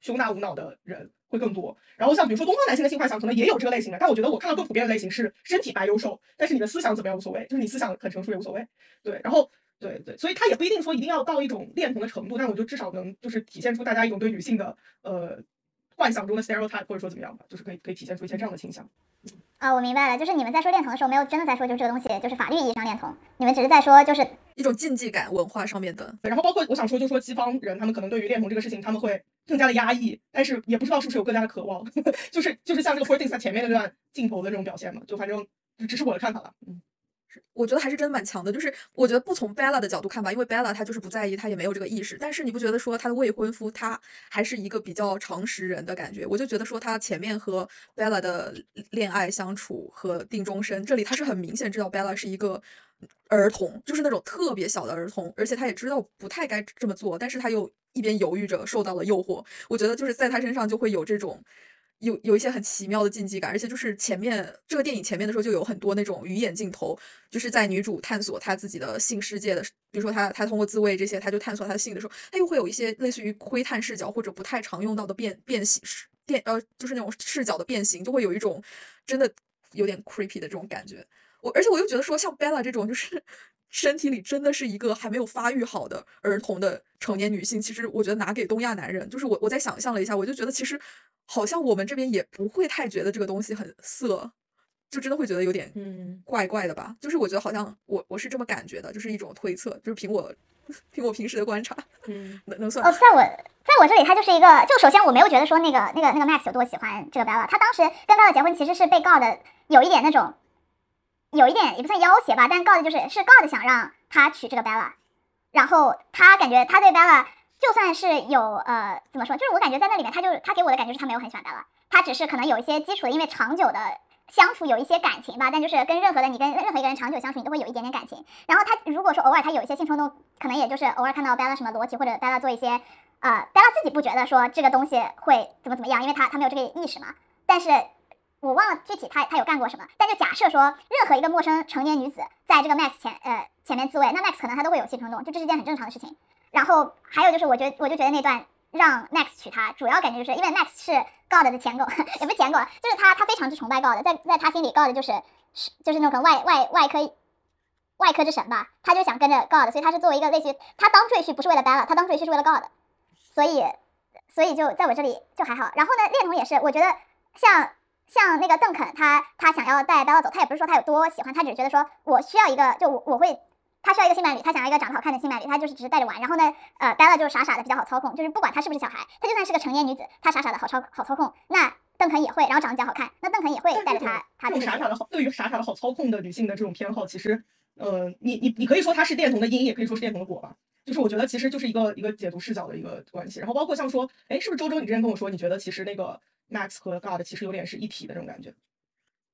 胸大无脑的人会更多。然后像比如说东方男性的性幻想，可能也有这个类型的，但我觉得我看到更普遍的类型是身体白幼瘦，但是你的思想怎么样无所谓，就是你思想很成熟也无所谓。对，然后对对，所以他也不一定说一定要到一种恋童的程度，但我觉得至少能就是体现出大家一种对女性的呃幻想中的 stereotype，或者说怎么样吧，就是可以可以体现出一些这样的倾向。啊、我明白了，就是你们在说恋童的时候，没有真的在说就是这个东西就是法律意义上恋童，你们只是在说就是一种禁忌感文化上面的，对，然后包括我想说，就说西方人他们可能对于恋童这个事情，他们会更加的压抑，但是也不知道是不是有更加的渴望，就是就是像这个 Poor Things 在前面那段镜头的这种表现嘛，就反正就只是我的看法了，嗯。我觉得还是真的蛮强的。就是我觉得不从 Bella 的角度看吧，因为 Bella 她就是不在意，她也没有这个意识。但是你不觉得说她的未婚夫他还是一个比较常识人的感觉？我就觉得说他前面和 Bella 的恋爱相处和定终身，这里他是很明显知道 Bella 是一个儿童，就是那种特别小的儿童，而且他也知道不太该这么做，但是他又一边犹豫着受到了诱惑。我觉得就是在他身上就会有这种。有有一些很奇妙的禁忌感，而且就是前面这个电影前面的时候就有很多那种鱼眼镜头，就是在女主探索她自己的性世界的，比如说她她通过自慰这些，她就探索她的性的时候，她又会有一些类似于窥探视角或者不太常用到的变变形视变呃，就是那种视角的变形，就会有一种真的有点 creepy 的这种感觉。我而且我又觉得说像 Bella 这种就是。身体里真的是一个还没有发育好的儿童的成年女性，其实我觉得拿给东亚男人，就是我我在想象了一下，我就觉得其实好像我们这边也不会太觉得这个东西很色，就真的会觉得有点嗯，怪怪的吧。就是我觉得好像我我是这么感觉的，就是一种推测，就是凭我凭我平时的观察，嗯，能能算哦，在我在我这里，他就是一个，就首先我没有觉得说那个那个那个 Max 有多喜欢这个 Bella，他当时跟 Bella 结婚其实是被告的有一点那种，有一点也不算要挟吧，但告的就是是告的想让他娶这个 Bella，然后他感觉他对 Bella 就算是有呃怎么说，就是我感觉在那里面他就他给我的感觉是他没有很喜欢 Bella，他只是可能有一些基础的，因为长久的。相处有一些感情吧，但就是跟任何的你跟任何一个人长久相处，你都会有一点点感情。然后他如果说偶尔他有一些性冲动，可能也就是偶尔看到 Bella 什么裸体或者 Bella 做一些呃，Bella 自己不觉得说这个东西会怎么怎么样，因为他他没有这个意识嘛。但是我忘了具体他他有干过什么。但就假设说任何一个陌生成年女子在这个 Max 前呃前面自慰，那 Max 可能他都会有性冲动，就这是件很正常的事情。然后还有就是我觉得我就觉得那段让 Max 娶她，主要感觉就是因为 Max 是 God 的舔狗，也不是舔狗，就是他他非常之崇拜 God，在在他心里 God 就是是就是那种可能外外外科外科之神吧，他就想跟着 God，所以他是作为一个类似于他当赘婿不是为了 Bella，他当赘婿是为了 God，所以所以就在我这里就还好。然后呢，恋童也是，我觉得像像那个邓肯，他他想要带 Bella 走，他也不是说他有多喜欢，他只是觉得说我需要一个，就我我会。他需要一个性伴侣，他想要一个长得好看的性伴侣，他就是只是带着玩。然后呢，呃，Bella 就是傻傻的比较好操控，就是不管他是不是小孩，他就算是个成年女子，他傻傻的好操好操控。那邓肯也会，然后长得比较好看，那邓肯也会带着她，她这种傻傻的好，对于傻傻的好操控的女性的这种偏好，其实，呃，你你你可以说他是恋童的因，也可以说是恋童的果吧。就是我觉得其实就是一个一个解读视角的一个关系。然后包括像说，哎，是不是周周你之前跟我说，你觉得其实那个 Max 和 God 其实有点是一体的这种感觉？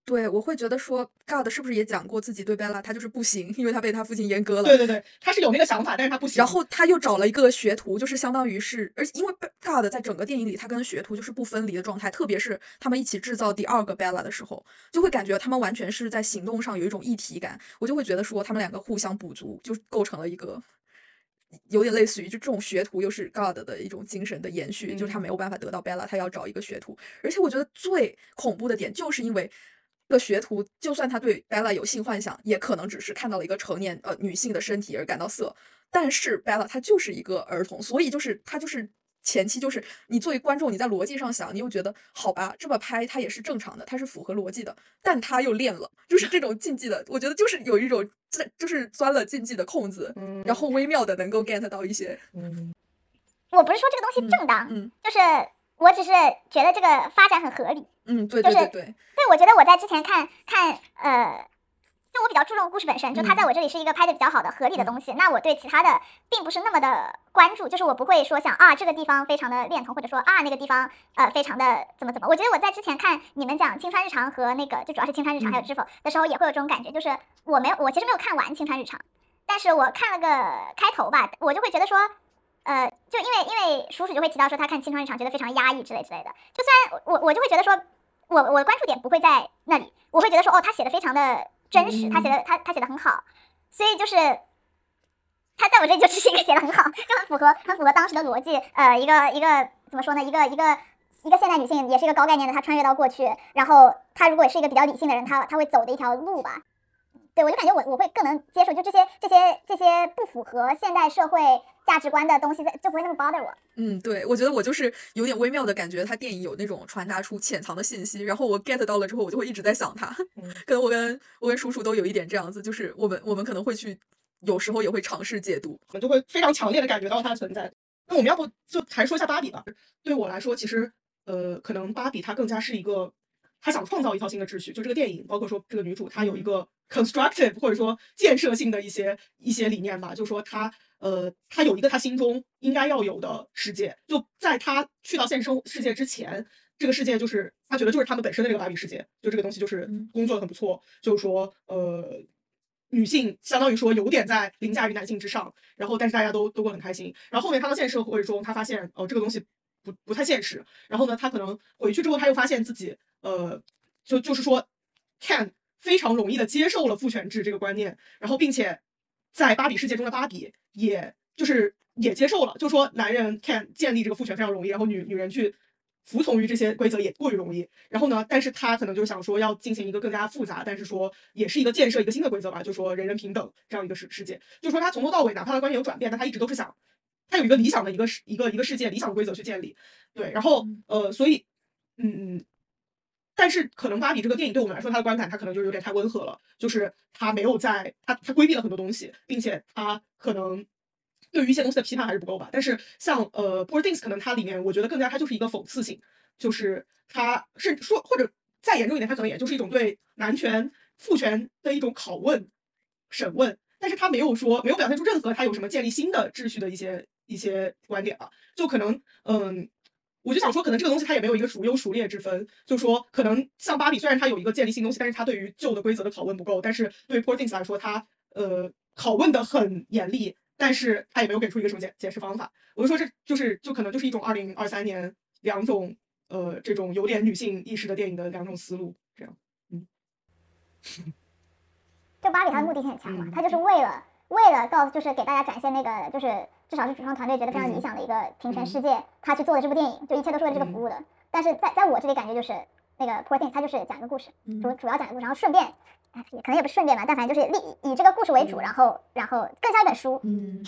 对，我会觉得说，God 是不是也讲过自己对 Bella 他就是不行，因为他被他父亲阉割了。对对对，他是有那个想法，但是他不行。然后他又找了一个学徒，就是相当于是，而且因为 God 在整个电影里，他跟学徒就是不分离的状态，特别是他们一起制造第二个 Bella 的时候，就会感觉他们完全是在行动上有一种一体感，我就会觉得说他们两个互相补足，就构成了一个。有点类似于，就这种学徒又是 God 的一种精神的延续，就是他没有办法得到 Bella，他要找一个学徒。而且我觉得最恐怖的点，就是因为这个学徒，就算他对 Bella 有性幻想，也可能只是看到了一个成年呃女性的身体而感到色。但是 Bella 她就是一个儿童，所以就是她就是前期就是你作为观众，你在逻辑上想，你又觉得好吧，这么拍它也是正常的，它是符合逻辑的。但它又练了，就是这种禁忌的，我觉得就是有一种这就是钻了禁忌的空子，嗯然后微妙的能够 get 到一些。嗯我不是说这个东西正当，嗯就是我只是觉得这个发展很合理。嗯，对就是对对对，对，我觉得我在之前看看呃，就我比较注重故事本身，就它嗯在我这里是一个拍的比较好的合理的东西。那我对其他的并不是那么的关注，就是我不会说想啊这个地方非常的恋童，或者说啊那个地方呃非常的怎么怎么。我觉得我在之前看你们讲《青川日常》和那个就主要是《青川日常》还有《知否》的时候，也会有这种感觉，就是我没有我其实没有看完《青川日常》，但是我看了个开头吧，我就会觉得说。呃，就因为因为叔叔就会提到说他看《青春日常》觉得非常压抑之类之类的，就虽然我我就会觉得说，我我的关注点不会在那里，我会觉得说哦，他写的非常的真实，他写的他他写的很好，所以就是他在我这里就只是一个写 的很好，就很符合很符合当时的逻辑，呃，一个一个怎么说呢，一个一个一个现代女性也是一个高概念的，她穿越到过去，然后她如果是一个比较理性的人，她她会走的一条路吧。对，我就感觉我我会更能接受，就这些这些这些不符合现代社会价值观的东西，就不会那么 bother 我。嗯，对，我觉得我就是有点微妙的感觉，他电影有那种传达出潜藏的信息，然后我 get 到了之后，我就会一直在想他。嗯 可能我跟我跟叔叔都有一点这样子，就是我们我们可能会去，有时候也会尝试解读。我们就会非常强烈的感觉到它的存在。那我们要不就还说一下芭比吧？对我来说，其实呃，可能芭比它更加是一个，她想创造一套新的秩序。就这个电影，包括说这个女主，她有一个 constructive 或者说建设性的一些一些理念吧，就说她呃，她有一个她心中应该要有的世界，就在她去到现实生世界之前。这个世界就是她觉得就是他们本身的这个芭比世界，就这个东西就是嗯工作的很不错，就是说呃，女性相当于说有点在凌驾于男性之上，然后但是大家都都过得很开心。然后后面他到现实社会中，他发现哦、这个东西不不太现实。然后呢，他可能回去之后，他又发现自己呃就就是说，can 非常容易的接受了父权制这个观念，然后并且在芭比世界中的芭比也就是也接受了，就说男人 can 建立这个父权非常容易，然后女女人去。服从于这些规则也过于容易，然后呢，但是他可能就想说要进行一个更加复杂，但是说也是一个建设一个新的规则吧，就说人人平等这样一个世世界，就说他从头到尾，哪怕他观念有转变，但他一直都是想，他有一个理想的一个世一个一个世界理想的规则去建立，对，然后呃，所以嗯嗯，但是可能芭比这个电影对我们来说，它的观感它可能就是有点太温和了，就是它没有在它它规避了很多东西，并且它可能对于一些东西的批判还是不够吧。但是像呃 Poor Things 可能它里面我觉得更加它就是一个讽刺性，就是它是说或者再严重一点，它可能也就是一种对男权父权的一种拷问审问，但是它没有说没有表现出任何它有什么建立新的秩序的一些一些观点吧，就可能嗯。我就想说，可能这个东西它也没有一个孰优孰劣之分，就说可能像芭比，虽然它有一个建立新东西，但是它对于旧的规则的拷问不够，但是对于 Poor Things 来说，它呃拷问的很严厉，但是它也没有给出一个什么解解释方法。我就说这就是就可能就是一种二零二三年两种呃这种有点女性意识的电影的两种思路，这样，嗯。就芭比它的目的性很强嘛，它就是为了为了告诉就是给大家展现那个就是。至少是主创团队觉得非常理想的一个平权世界，他去做的这部电影，就一切都是为了这个服务的。但是在在我这里感觉就是那个 Poor Things，他就是讲一个故事，主主要讲一个故事，然后顺便，也可能也不是顺便吧，但凡就是立以这个故事为主，然后然后更像一本书。嗯，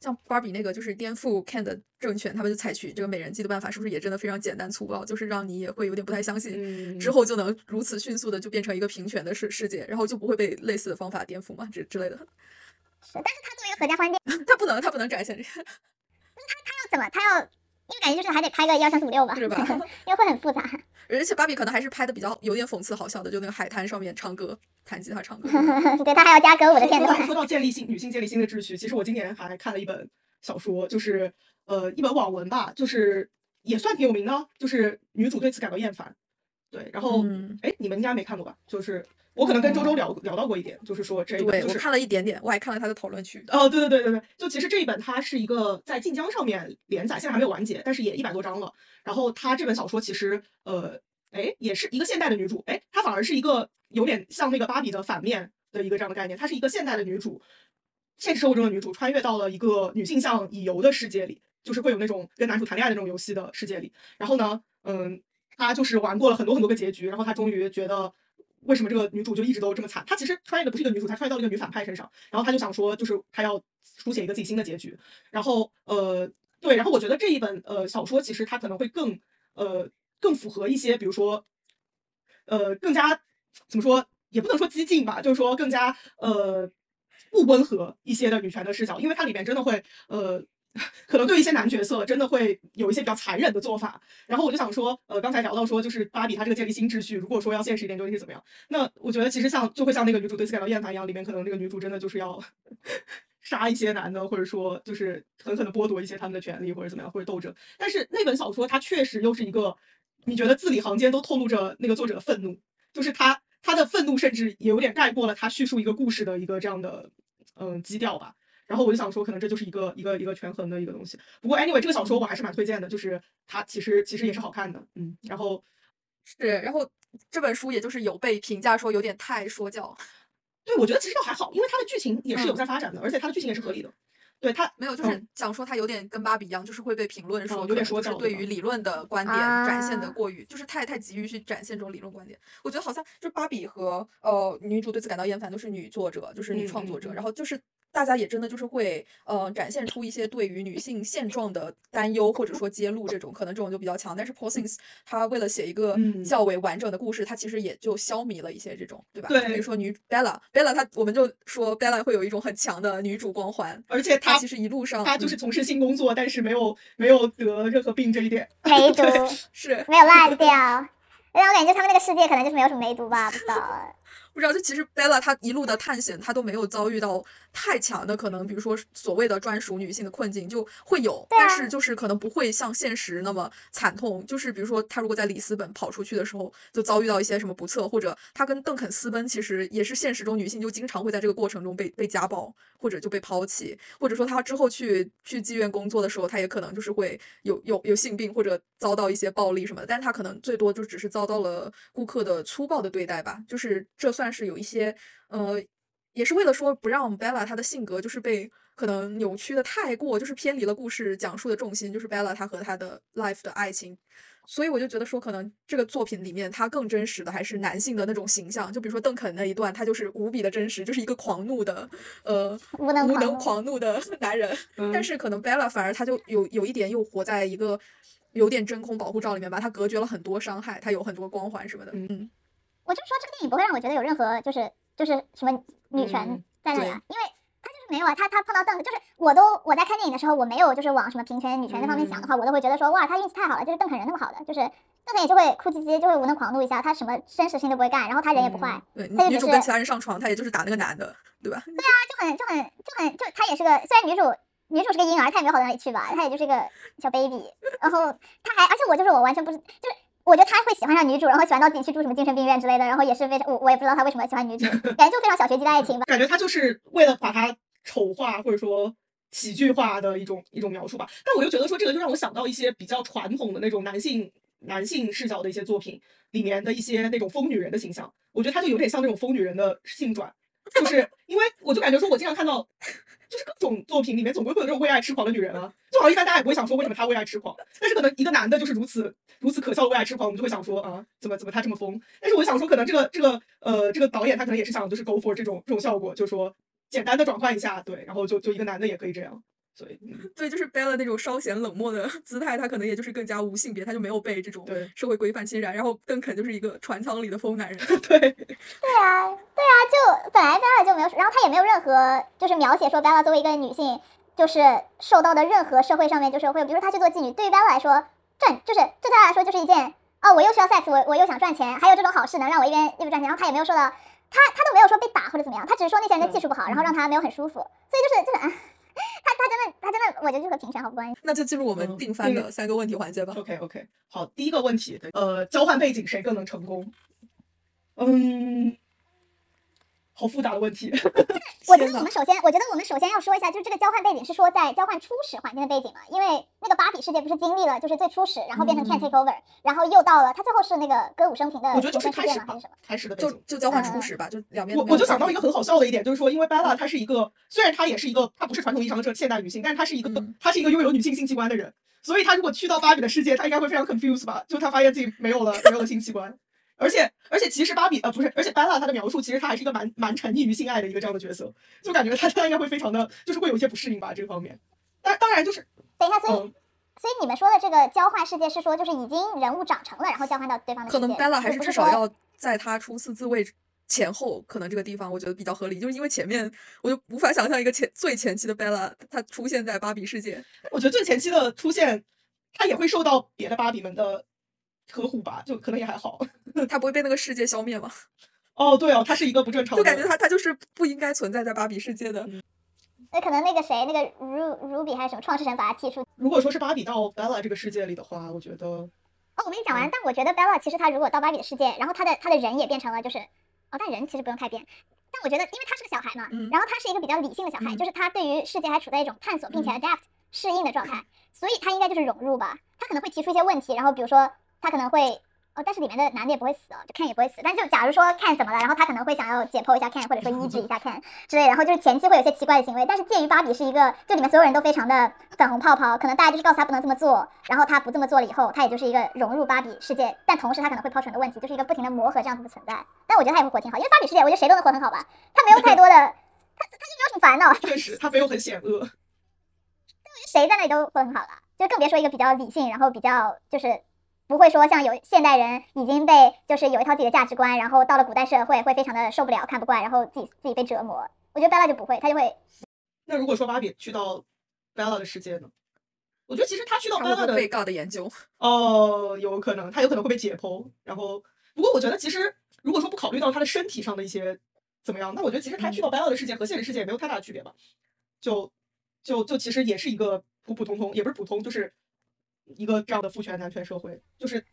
像芭比那个就是颠覆 Ken 的政权，他们就采取这个美人计的办法，是不是也真的非常简单粗暴？就是让你也会有点不太相信，之后就能如此迅速的就变成一个平权的世世界，然后就不会被类似的方法颠覆嘛？之之类的。是，但是他作为一个合家欢店，他不能，他不能展现这个。不是他，他要怎么？他要，因为感觉就是还得拍个一二三四五六吧，是吧？因为会很复杂。而且芭比可能还是拍的比较有点讽刺好笑的，就那个海滩上面唱歌、弹吉他、唱歌。对他还要加歌舞的片段。说到建立新女性建立新的秩序，其实我今年还看了一本小说，就是呃一本网文吧，就是也算挺有名的，就是女主对此感到厌烦。对，然后哎，你们应该没看过吧？就是。我可能跟周周聊聊到过一点，就是说这一本，我看了一点点，我还看了他的讨论区。哦，对对对对对，就其实这一本它是一个在晋江上面连载，现在还没有完结，但是也一百多章了。然后它这本小说其实，呃，哎，也是一个现代的女主，哎，她反而是一个有点像那个芭比的反面的一个这样的概念，她是一个现代的女主，现实生活中的女主穿越到了一个女性向乙游的世界里，就是会有那种跟男主谈恋爱的那种游戏的世界里。然后呢，嗯，她就是玩过了很多很多个结局，然后她终于觉得。为什么这个女主就一直都这么惨？她其实穿越的不是一个女主，她穿越到了一个女反派身上，然后她就想说，就是她要书写一个自己新的结局。然后，呃，对，然后我觉得这一本呃小说其实它可能会更呃更符合一些，比如说，呃，更加怎么说，也不能说激进吧，就是说更加呃不温和一些的女权的视角，因为它里面真的会呃。可能对一些男角色真的会有一些比较残忍的做法，然后我就想说，呃，刚才聊到说，就是芭比她这个建立新秩序，如果说要现实一点，究竟是怎么样？那我觉得其实像就会像那个女主对此感到厌烦一样，里面可能这个女主真的就是要 杀一些男的，或者说就是狠狠的剥夺一些他们的权利，或者怎么样，或者斗争。但是那本小说它确实又是一个，你觉得字里行间都透露着那个作者的愤怒，就是他他的愤怒甚至也有点盖过了他叙述一个故事的一个这样的嗯基调吧。然后我就想说，可能这就是一个一个一个权衡的一个东西。不过，anyway，这个小说我还是蛮推荐的，就是它其实其实也是好看的，嗯。然后是，然后这本书也就是有被评价说有点太说教。对，我觉得其实倒还好，因为它的剧情也是有在发展的，而且它的剧情也是合理的。对它没有，就是讲说它有点跟芭比一样，就是会被评论说有点说教，对于理论的观点展现的过于，就是太太急于去展现这种理论观点。我觉得好像就是芭比和呃女主对此感到厌烦都是女作者，就是女创作者，然后就是。大家也真的就是会，呃，展现出一些对于女性现状的担忧，或者说揭露这种，可能这种就比较强。但是 Paul Things 他为了写一个较为完整的故事，他其实也就消弭了一些这种，对吧？对。比如说女 Bella，Bella 她，我们就说 Bella 会有一种很强的女主光环，而且她其实一路上她就是从事性工作，但是没有没有得任何病这一点，梅毒 是没有烂掉。让我感觉他们那个世界可能就是没有什么梅毒吧，不知道。不知道，就其实 Bella 她一路的探险，她都没有遭遇到太强的可能，比如说所谓的专属女性的困境就会有，但是就是可能不会像现实那么惨痛。就是比如说，她如果在里斯本跑出去的时候，就遭遇到一些什么不测，或者她跟邓肯私奔，其实也是现实中女性就经常会在这个过程中被被家暴，或者就被抛弃，或者说她之后去去妓院工作的时候，她也可能就是会有有有性病或者遭到一些暴力什么的，但是她可能最多就只是遭到了顾客的粗暴的对待吧，就是这。算是有一些，呃，也是为了说不让 Bella 她的性格就是被可能扭曲的太过，就是偏离了故事讲述的重心，就是 Bella 她和她的 Life 的爱情，所以我就觉得说，可能这个作品里面他更真实的还是男性的那种形象。就比如说邓肯那一段，他就是无比的真实，就是一个狂怒的，呃，无能无能狂怒的 男人。嗯但是可能 Bella 反而他就有有一点又活在一个有点真空保护罩里面吧，他隔绝了很多伤害，他有很多光环什么的。嗯嗯，我就说这个电影不会让我觉得有任何就是就是什么女权嗯在那里啊，因为他就是没有啊，他他碰到邓，就是我都我在看电影的时候，我没有就是往什么平权女权那方面想的话，我都会觉得说哇，他运气太好了，就是邓肯人那么好的，就是邓肯也就会哭唧唧，就会无能狂怒一下，他什么真实性都不会干，然后他人也不坏，对，他就只是女主跟其他人上床，他也就是打那个男的，对吧？对啊就很就很就很就他也是个，虽然女主女主是个婴儿，她也没有好到哪里去吧，她也就是个小 baby，然后他还而且我就是我完全不是就是。我觉得他会喜欢上女主，然后喜欢到自己去住什么精神病院之类的，然后也是非常我我也不知道他为什么喜欢女主，感觉就非常小学鸡的爱情吧。感觉他就是为了把它丑化或者说喜剧化的一种一种描述吧。但我又觉得说这个就让我想到一些比较传统的那种男性男性视角的一些作品里面的一些那种疯女人的形象，我觉得他就有点像那种疯女人的性转，就是因为我就感觉说我经常看到。就是各种作品里面总归会有那种为爱痴狂的女人啊，就好像一般大家也不会想说为什么她为爱痴狂，但是可能一个男的就是如此如此可笑的为爱痴狂，我们就会想说啊，怎么怎么他这么疯？但是我想说，可能这个这个呃这个导演他可能也是想就是 go for 这种这种效果，就说简单的转换一下，对，然后就就一个男的也可以这样，所以嗯。对，就是 Bella 那种稍显冷漠的 姿态，他可能也就是更加无性别，他就没有被这种社会规范侵染。然后邓肯就是一个船舱里的疯男人，对，对啊，对啊，就本来 Bella 就没有，然后他也没有任何就是描写说 Bella 作为一个女性，就是受到的任何社会上面就是会，比如说她去做妓女，对于 Bella 来说赚就是对她来说就是一件哦，我又需要 sex，我我又想赚钱，还有这种好事能让我一边一边赚钱，然后她也没有受到，她她都没有说被打或者怎么样，她只是说那些人的技术不好，然后让她没有很舒服，所以就是就是啊，她她真的他真的我觉得就和评审毫不关系。那就进入我们嗯定番的三个问题环节吧。OK OK，好，第一个问题，呃，交换背景谁更能成功？嗯，好复杂的问题。我觉得我们首先，我觉得我们首先要说一下，就是这个交换背景是说在交换初始环境的背景嘛，因为那个芭比世界不是经历了就是最初始，然后变成 Can 嗯 take over，、然后又到了它最后是那个歌舞升平的我觉得就是开始？还是什么？，开始的背就景。就交换嗯初始吧，就两边我我就想到一个很好笑的一点，就是说，因为 Bella 她是一个，虽然她也是一个，她不是传统意义上的这现代女性，但是她是一个，嗯她是一个拥有女性性器官的人，所以她如果去到芭比的世界，她应该会非常 confused 吧？就她发现自己没有了没有了性器官，而且而且其实芭比呃不是，而且 Bella 她的描述其实她还是一个蛮蛮沉溺于性爱的一个这样的角色，就感觉她她应该会非常的，就是会有一些不适应吧这个方面。当当然就是等一下，所以、嗯，所以你们说的这个交换世界是说就是已经人物长成了，然后交换到对方的世界，可能 Bella 还是至少要在她初次自卫前后，可能这个地方我觉得比较合理，就是因为前面我就无法想象一个前最前期的 Bella 她出现在芭比世界，我觉得最前期的出现，她也会受到别的芭比们的呵护吧，就可能也还好。她不会被那个世界消灭吗？哦，对哦，他是一个不正常的，就感觉他他就是不应该存在在芭比世界的。那可能那个谁那个 Ru Ruby 还是什么创世神把他踢出。如果说是芭比到 Bella 这个世界里的话，我觉得哦，我跟你讲完，嗯但我觉得 Bella 其实他如果到芭比的世界，然后他的他的人也变成了就是，哦，但人其实不用太变。但我觉得，因为他是个小孩嘛，嗯然后他是一个比较理性的小孩，嗯就是他对于世界还处在一种探索并且嗯 adapt 适应的状态，所以他应该就是融入吧。他可能会提出一些问题，然后比如说他可能会。哦，但是里面的男的也不会死哦，就 Ken 也不会死。但就假如说 Ken 怎么了，然后他可能会想要解剖一下 Ken，或者说医治一下 Ken 之类的，然后就是前期会有些奇怪的行为。但是介于芭比是一个，就里面所有人都非常的粉红泡泡，可能大家就是告诉他不能这么做，然后他不这么做了以后，他也就是一个融入芭比世界，但同时他可能会抛出很多问题，就是一个不停的磨合这样子的存在。但我觉得他也会活挺好，因为芭比世界我觉得谁都能活很好吧，他没有太多的，他他就没有什么烦恼，确实他没有很险恶。谁在那里都活很好了，就更别说一个比较理性，然后比较就是不会说像有现代人已经被就是有一套自己的价值观，然后到了古代社会会非常的受不了、看不惯，然后自己自己被折磨。我觉得 Bella 就不会，他就会那如果说芭比去到 Bella 的世界呢？我觉得其实他去到 Bella 的不会被 God 研究？哦，有可能，他有可能会被解剖。然后，不过我觉得其实如果说不考虑到他的身体上的一些怎么样，那我觉得其实他去到 Bella 的世界和现实世界也没有太大的区别吧。就就就其实也是一个普普通通，也不是普通，就是一个这样的父权男权社会，就是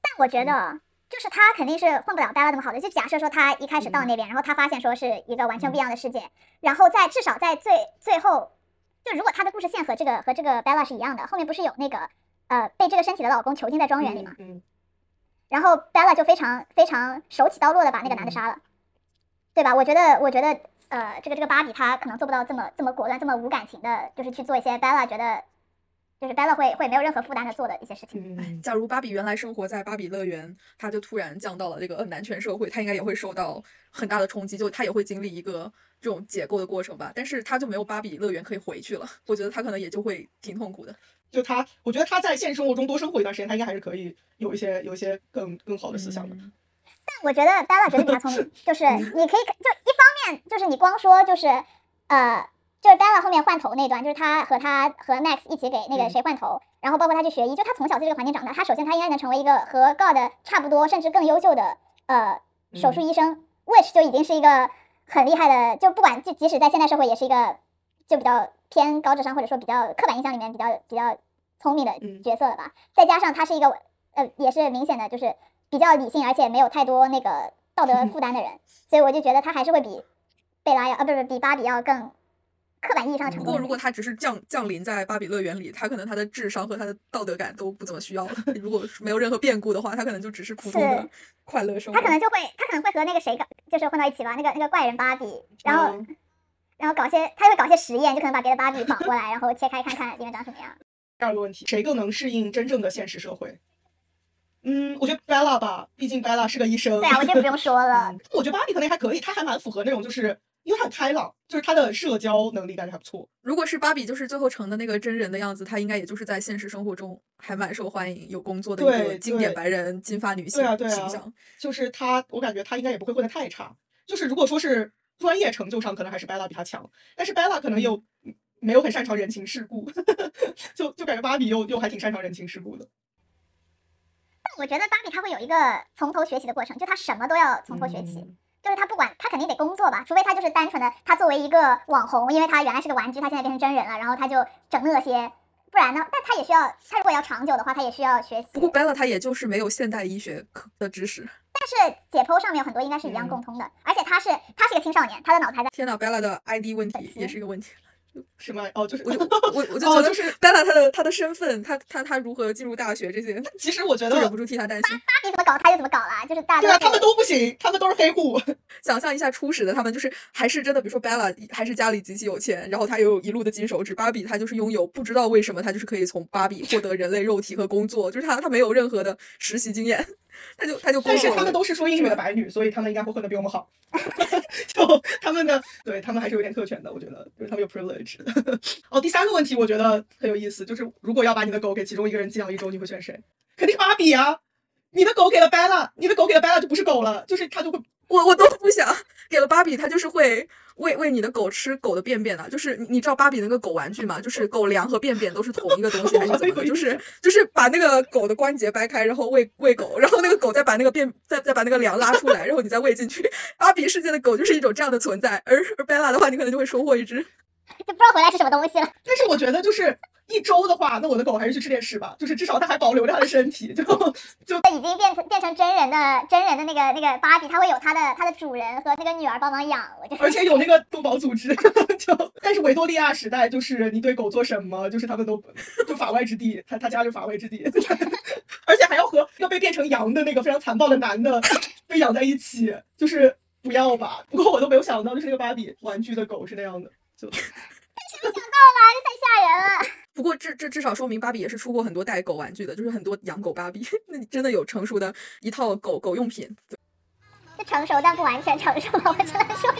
但我觉得，就是他肯定是混不了 Bella 那么好的。就假设说他一开始到那边，然后他发现说是一个完全不一样的世界，然后在至少在最最后，就如果他的故事线和这个和这个 Bella 是一样的，后面不是有那个呃被这个身体的老公囚禁在庄园里嘛，嗯嗯然后 Bella 就非常非常手起刀落的把那个男的杀了，对吧？我觉得我觉得呃这个这个芭比她可能做不到这么这么果断这么无感情的，就是去做一些 Bella 觉得就是 Bella 会会没有任何负担的做的一些事情。嗯，假如芭比原来生活在芭比乐园，她就突然降到了这个男权社会，她应该也会受到很大的冲击，就她也会经历一个这种解构的过程吧。但是她就没有芭比乐园可以回去了，我觉得她可能也就会挺痛苦的。就他，我觉得他在现实生活中多生活一段时间，他应该还是可以有一些有一些更更好的思想的。嗯但我觉得 Bella 绝对比他聪明，就是你可以就一方面就是你光说就是呃，就是 Bella 后面换头那段，就是他和他和 Max 一起给那个嗯。谁换头，然后包括他去学医，就他从小在这个环境长大，他首先他应该能成为一个和 God 差不多甚至更优秀的呃手术医生、w h i c h 就已经是一个很厉害的，就不管就即使在现代社会也是一个就比较偏高智商或者说比较刻板印象里面比较比较聪明的嗯。角色了吧，再加上他是一个呃也是明显的就是比较理性而且没有太多那个道德负担的人，所以我就觉得他还是会比贝拉要啊不是比芭比要更刻板意义上的成功。不过如果他只是降降临在芭比乐园里，他可能他的智商和他的道德感都不怎么需要了。如果没有任何变故的话，他可能就只是普通的快乐生活。他可能就会他可能会和那个谁搞就是混到一起吧，那个那个怪人芭比，然后、嗯然后搞些他会搞些实验，就可能把别的芭比绑过来，然后切开看看里面长什么样。第二个问题，谁更能适应真正的现实社会？嗯，我觉得 Bella 吧，毕竟 Bella 是个医生。对啊，我就不用说了。嗯我觉得芭比可能还可以，她还蛮符合那种，就是因为他很开朗，就是他的社交能力感觉还不错。如果是芭比，就是最后成的那个真人的样子，她应该也就是在现实生活中还蛮受欢迎，有工作的一个经典白人金发女性对啊对啊形象。就是她，我感觉她应该也不会混得太差。就是如果说是专业成就上，可能还是 Bella 比她强，但是 Bella 可能又嗯没有很擅长人情世故，就就感觉芭比又又还挺擅长人情世故的。我觉得芭比她会有一个从头学习的过程，就她什么都要从头学起。嗯就是他不管，他肯定得工作吧，除非他就是单纯的，他作为一个网红，因为他原来是个玩具，他现在变成真人了，然后他就整那些，不然呢，但他也需要，他如果要长久的话，他也需要学习。不过 Bella 他也就是没有现代医学科的知识。但是解剖上面有很多应该是一样嗯共通的，而且他是他是个青少年，他的脑子还在。天呐，Bella 的 ID 问题也是一个问题。是吗？哦，就是我就 我我就觉得哦就是 Bella 她的她的身份，她她她如何进入大学这些，其实我觉得就忍不住替她担心。芭比怎么搞，她就怎么搞了，就是大对啊，他们都不行，他们都是黑户。想象一下初始的他们，就是还是真的，比如说 Bella 还是家里极其有钱，然后她又有一路的金手指，芭比她就是拥有不知道为什么她就是可以从芭比获得人类肉体和工作，就是她她没有任何的实习经验，她就他就但是。他们都是说英语的白女，所以他们应该会混得比我们好。就他们的，对他们还是有点特权的，我觉得，就是他们有 privilege 的。哦，第三个问题我觉得很有意思，就是如果要把你的狗给其中一个人寄养一周，你会选谁？肯定芭比啊！你的狗给了 Bella，你的狗给了 Bella 就不是狗了，就是它就会我我都不想给了芭比，它就是会喂喂你的狗吃狗的便便的，就是你你知道芭比那个狗玩具吗？就是狗粮和便便都是同一个东西还是怎么的？就是就是把那个狗的关节掰开，然后喂喂狗，然后那个狗再把那个便再再把那个粮拉出来，然后你再喂进去。芭比世界的狗就是一种这样的存在，而而 Bella 的话，你可能就会收获一只。就不知道回来是什么东西了。但是我觉得就是一周的话，那我的狗还是去吃点屎吧，就是至少它还保留着它的身体，就就已经变成变成真人的真人的那个那个芭比，它会有它的它的主人和那个女儿帮忙养，我就是而且有那个动保组织，就但是维多利亚时代就是你对狗做什么，就是他们都就法外之地，他他家就法外之地，而且还要和要被变成羊的那个非常残暴的男的被养在一起，就是不要吧。不过我都没有想到，就是那个芭比玩具的狗是那样的，就太吓人了。不过这这至少说明芭比也是出过很多带狗玩具的，就是很多养狗芭比，那你真的有成熟的一套狗狗用品。这成熟但不完全成熟吧，我只能说。